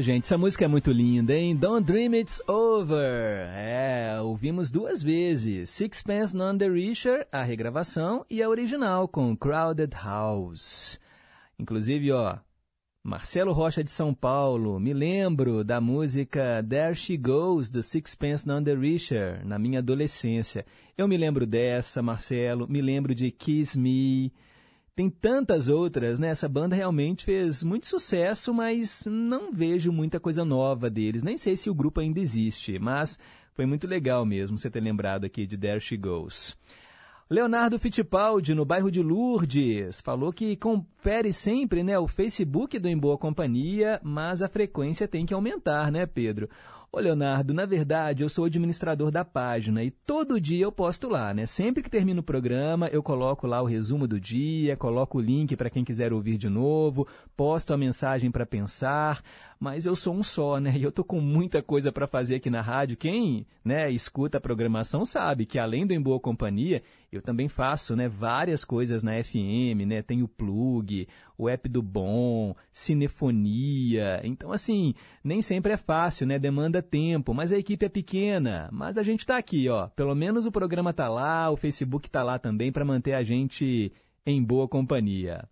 Gente, essa música é muito linda, hein? Don't Dream It's Over. É, ouvimos duas vezes. Sixpence None the Richer, a regravação, e a original com Crowded House. Inclusive, ó, Marcelo Rocha de São Paulo, me lembro da música There She Goes, do Sixpence None the Richer, na minha adolescência. Eu me lembro dessa, Marcelo, me lembro de Kiss Me, tem tantas outras, né? Essa banda realmente fez muito sucesso, mas não vejo muita coisa nova deles. Nem sei se o grupo ainda existe, mas foi muito legal mesmo você ter lembrado aqui de There She Goes. Leonardo Fittipaldi, no bairro de Lourdes, falou que confere sempre né, o Facebook do Em Boa Companhia, mas a frequência tem que aumentar, né, Pedro? Ô Leonardo, na verdade eu sou administrador da página e todo dia eu posto lá, né? Sempre que termino o programa eu coloco lá o resumo do dia, coloco o link para quem quiser ouvir de novo, posto a mensagem para pensar, mas eu sou um só, né? E eu tô com muita coisa para fazer aqui na rádio. Quem, né, escuta a programação sabe que além do Em Boa Companhia, eu também faço, né, várias coisas na FM, né? Tem o Plug, o app do Bom, cinefonia. Então assim, nem sempre é fácil, né? Demanda tempo, mas a equipe é pequena, mas a gente tá aqui, ó. Pelo menos o programa tá lá, o Facebook tá lá também para manter a gente em boa companhia.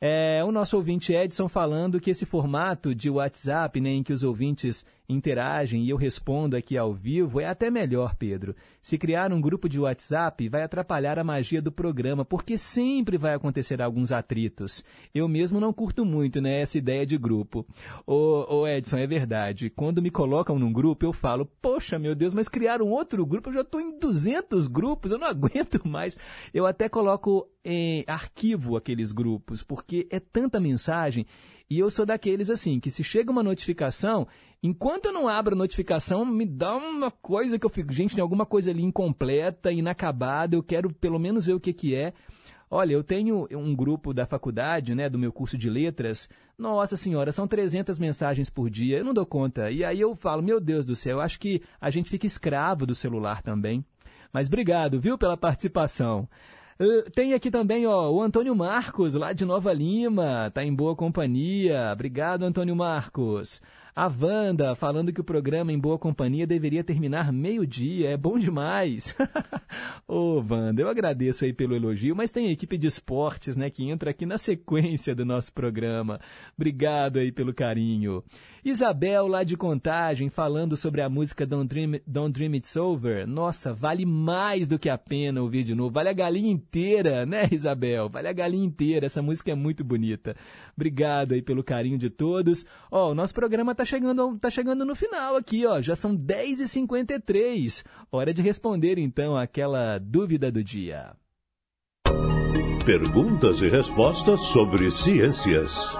É, o nosso ouvinte Edson falando que esse formato de WhatsApp, né, em que os ouvintes interagem e eu respondo aqui ao vivo, é até melhor, Pedro. Se criar um grupo de WhatsApp vai atrapalhar a magia do programa, porque sempre vai acontecer alguns atritos. Eu mesmo não curto muito, né, essa ideia de grupo. Ô, ô Edson, é verdade. Quando me colocam num grupo, eu falo, poxa, meu Deus, mas criar um outro grupo, eu já estou em 200 grupos, eu não aguento mais. Eu até coloco em arquivo aqueles grupos, porque é tanta mensagem e eu sou daqueles assim, que se chega uma notificação, enquanto eu não abro a notificação, me dá uma coisa que eu fico, gente, tem alguma coisa ali incompleta, inacabada, eu quero pelo menos ver o que, que é. Olha, eu tenho um grupo da faculdade, né, do meu curso de letras. Nossa senhora, são 300 mensagens por dia, eu não dou conta. E aí eu falo, meu Deus do céu, acho que a gente fica escravo do celular também. Mas obrigado, viu, pela participação. Uh, tem aqui também ó, o Antônio Marcos, lá de Nova Lima, tá em boa companhia. Obrigado, Antônio Marcos. A Wanda falando que o programa Em Boa Companhia deveria terminar meio-dia, é bom demais. Ô, Wanda, eu agradeço aí pelo elogio, mas tem a equipe de esportes, né, que entra aqui na sequência do nosso programa. Obrigado aí pelo carinho. Isabel, lá de Contagem, falando sobre a música Don't Dream, Don't Dream It's Over. Nossa, vale mais do que a pena ouvir de novo. Vale a galinha inteira, né, Isabel? Vale a galinha inteira. Essa música é muito bonita. Obrigado aí pelo carinho de todos. Ó, o nosso programa tá chegando, tá chegando no final aqui, ó. Já são 10h53. Hora de responder, então, aquela dúvida do dia. Perguntas e respostas sobre ciências.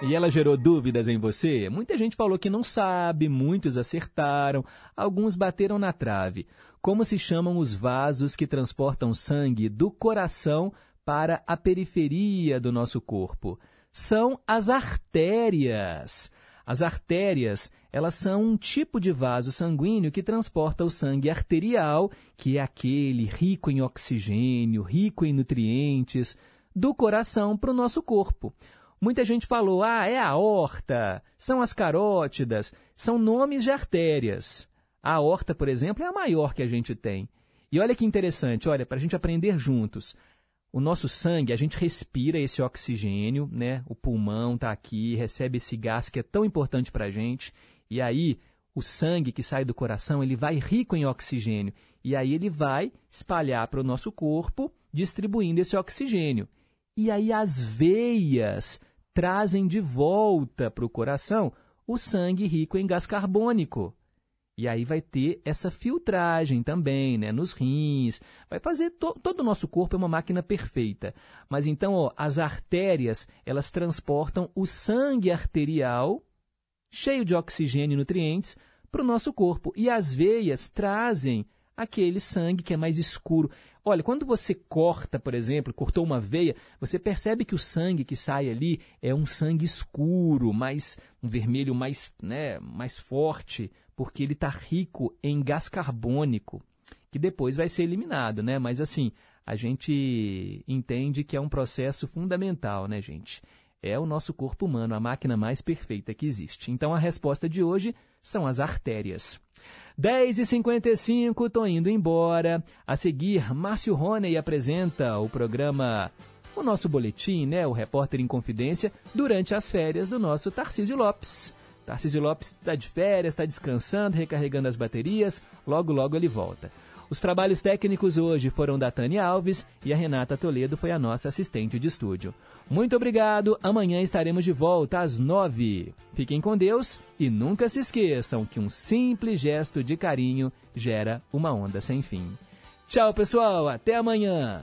E ela gerou dúvidas em você? Muita gente falou que não sabe, muitos acertaram, alguns bateram na trave. Como se chamam os vasos que transportam sangue do coração para a periferia do nosso corpo? São as artérias. As artérias, elas são um tipo de vaso sanguíneo que transporta o sangue arterial, que é aquele rico em oxigênio, rico em nutrientes, do coração para o nosso corpo. Muita gente falou, ah, é a aorta, são as carótidas, são nomes de artérias. A aorta, por exemplo, é a maior que a gente tem. E olha que interessante, olha, para a gente aprender juntos. O nosso sangue, a gente respira esse oxigênio, né? O pulmão está aqui, recebe esse gás que é tão importante para a gente. E aí, o sangue que sai do coração, ele vai rico em oxigênio. E aí ele vai espalhar para o nosso corpo, distribuindo esse oxigênio. E aí as veias trazem de volta para o coração o sangue rico em gás carbônico. E aí vai ter essa filtragem também, né, nos rins, vai fazer to todo o nosso corpo é uma máquina perfeita. Mas então, ó, as artérias, elas transportam o sangue arterial cheio de oxigênio e nutrientes para o nosso corpo e as veias trazem aquele sangue que é mais escuro. Olha, quando você corta, por exemplo, cortou uma veia, você percebe que o sangue que sai ali é um sangue escuro, mais um vermelho mais, né, mais forte, porque ele está rico em gás carbônico, que depois vai ser eliminado, né? Mas assim, a gente entende que é um processo fundamental, né, gente? É o nosso corpo humano, a máquina mais perfeita que existe. Então a resposta de hoje são as artérias. 10h55, estou indo embora. A seguir, Márcio Roney apresenta o programa, o nosso boletim, né? O Repórter em Confidência, durante as férias do nosso Tarcísio Lopes. Tarcísio Lopes está de férias, está descansando, recarregando as baterias. Logo, logo ele volta. Os trabalhos técnicos hoje foram da Tânia Alves e a Renata Toledo foi a nossa assistente de estúdio. Muito obrigado, amanhã estaremos de volta às nove. Fiquem com Deus e nunca se esqueçam que um simples gesto de carinho gera uma onda sem fim. Tchau, pessoal, até amanhã!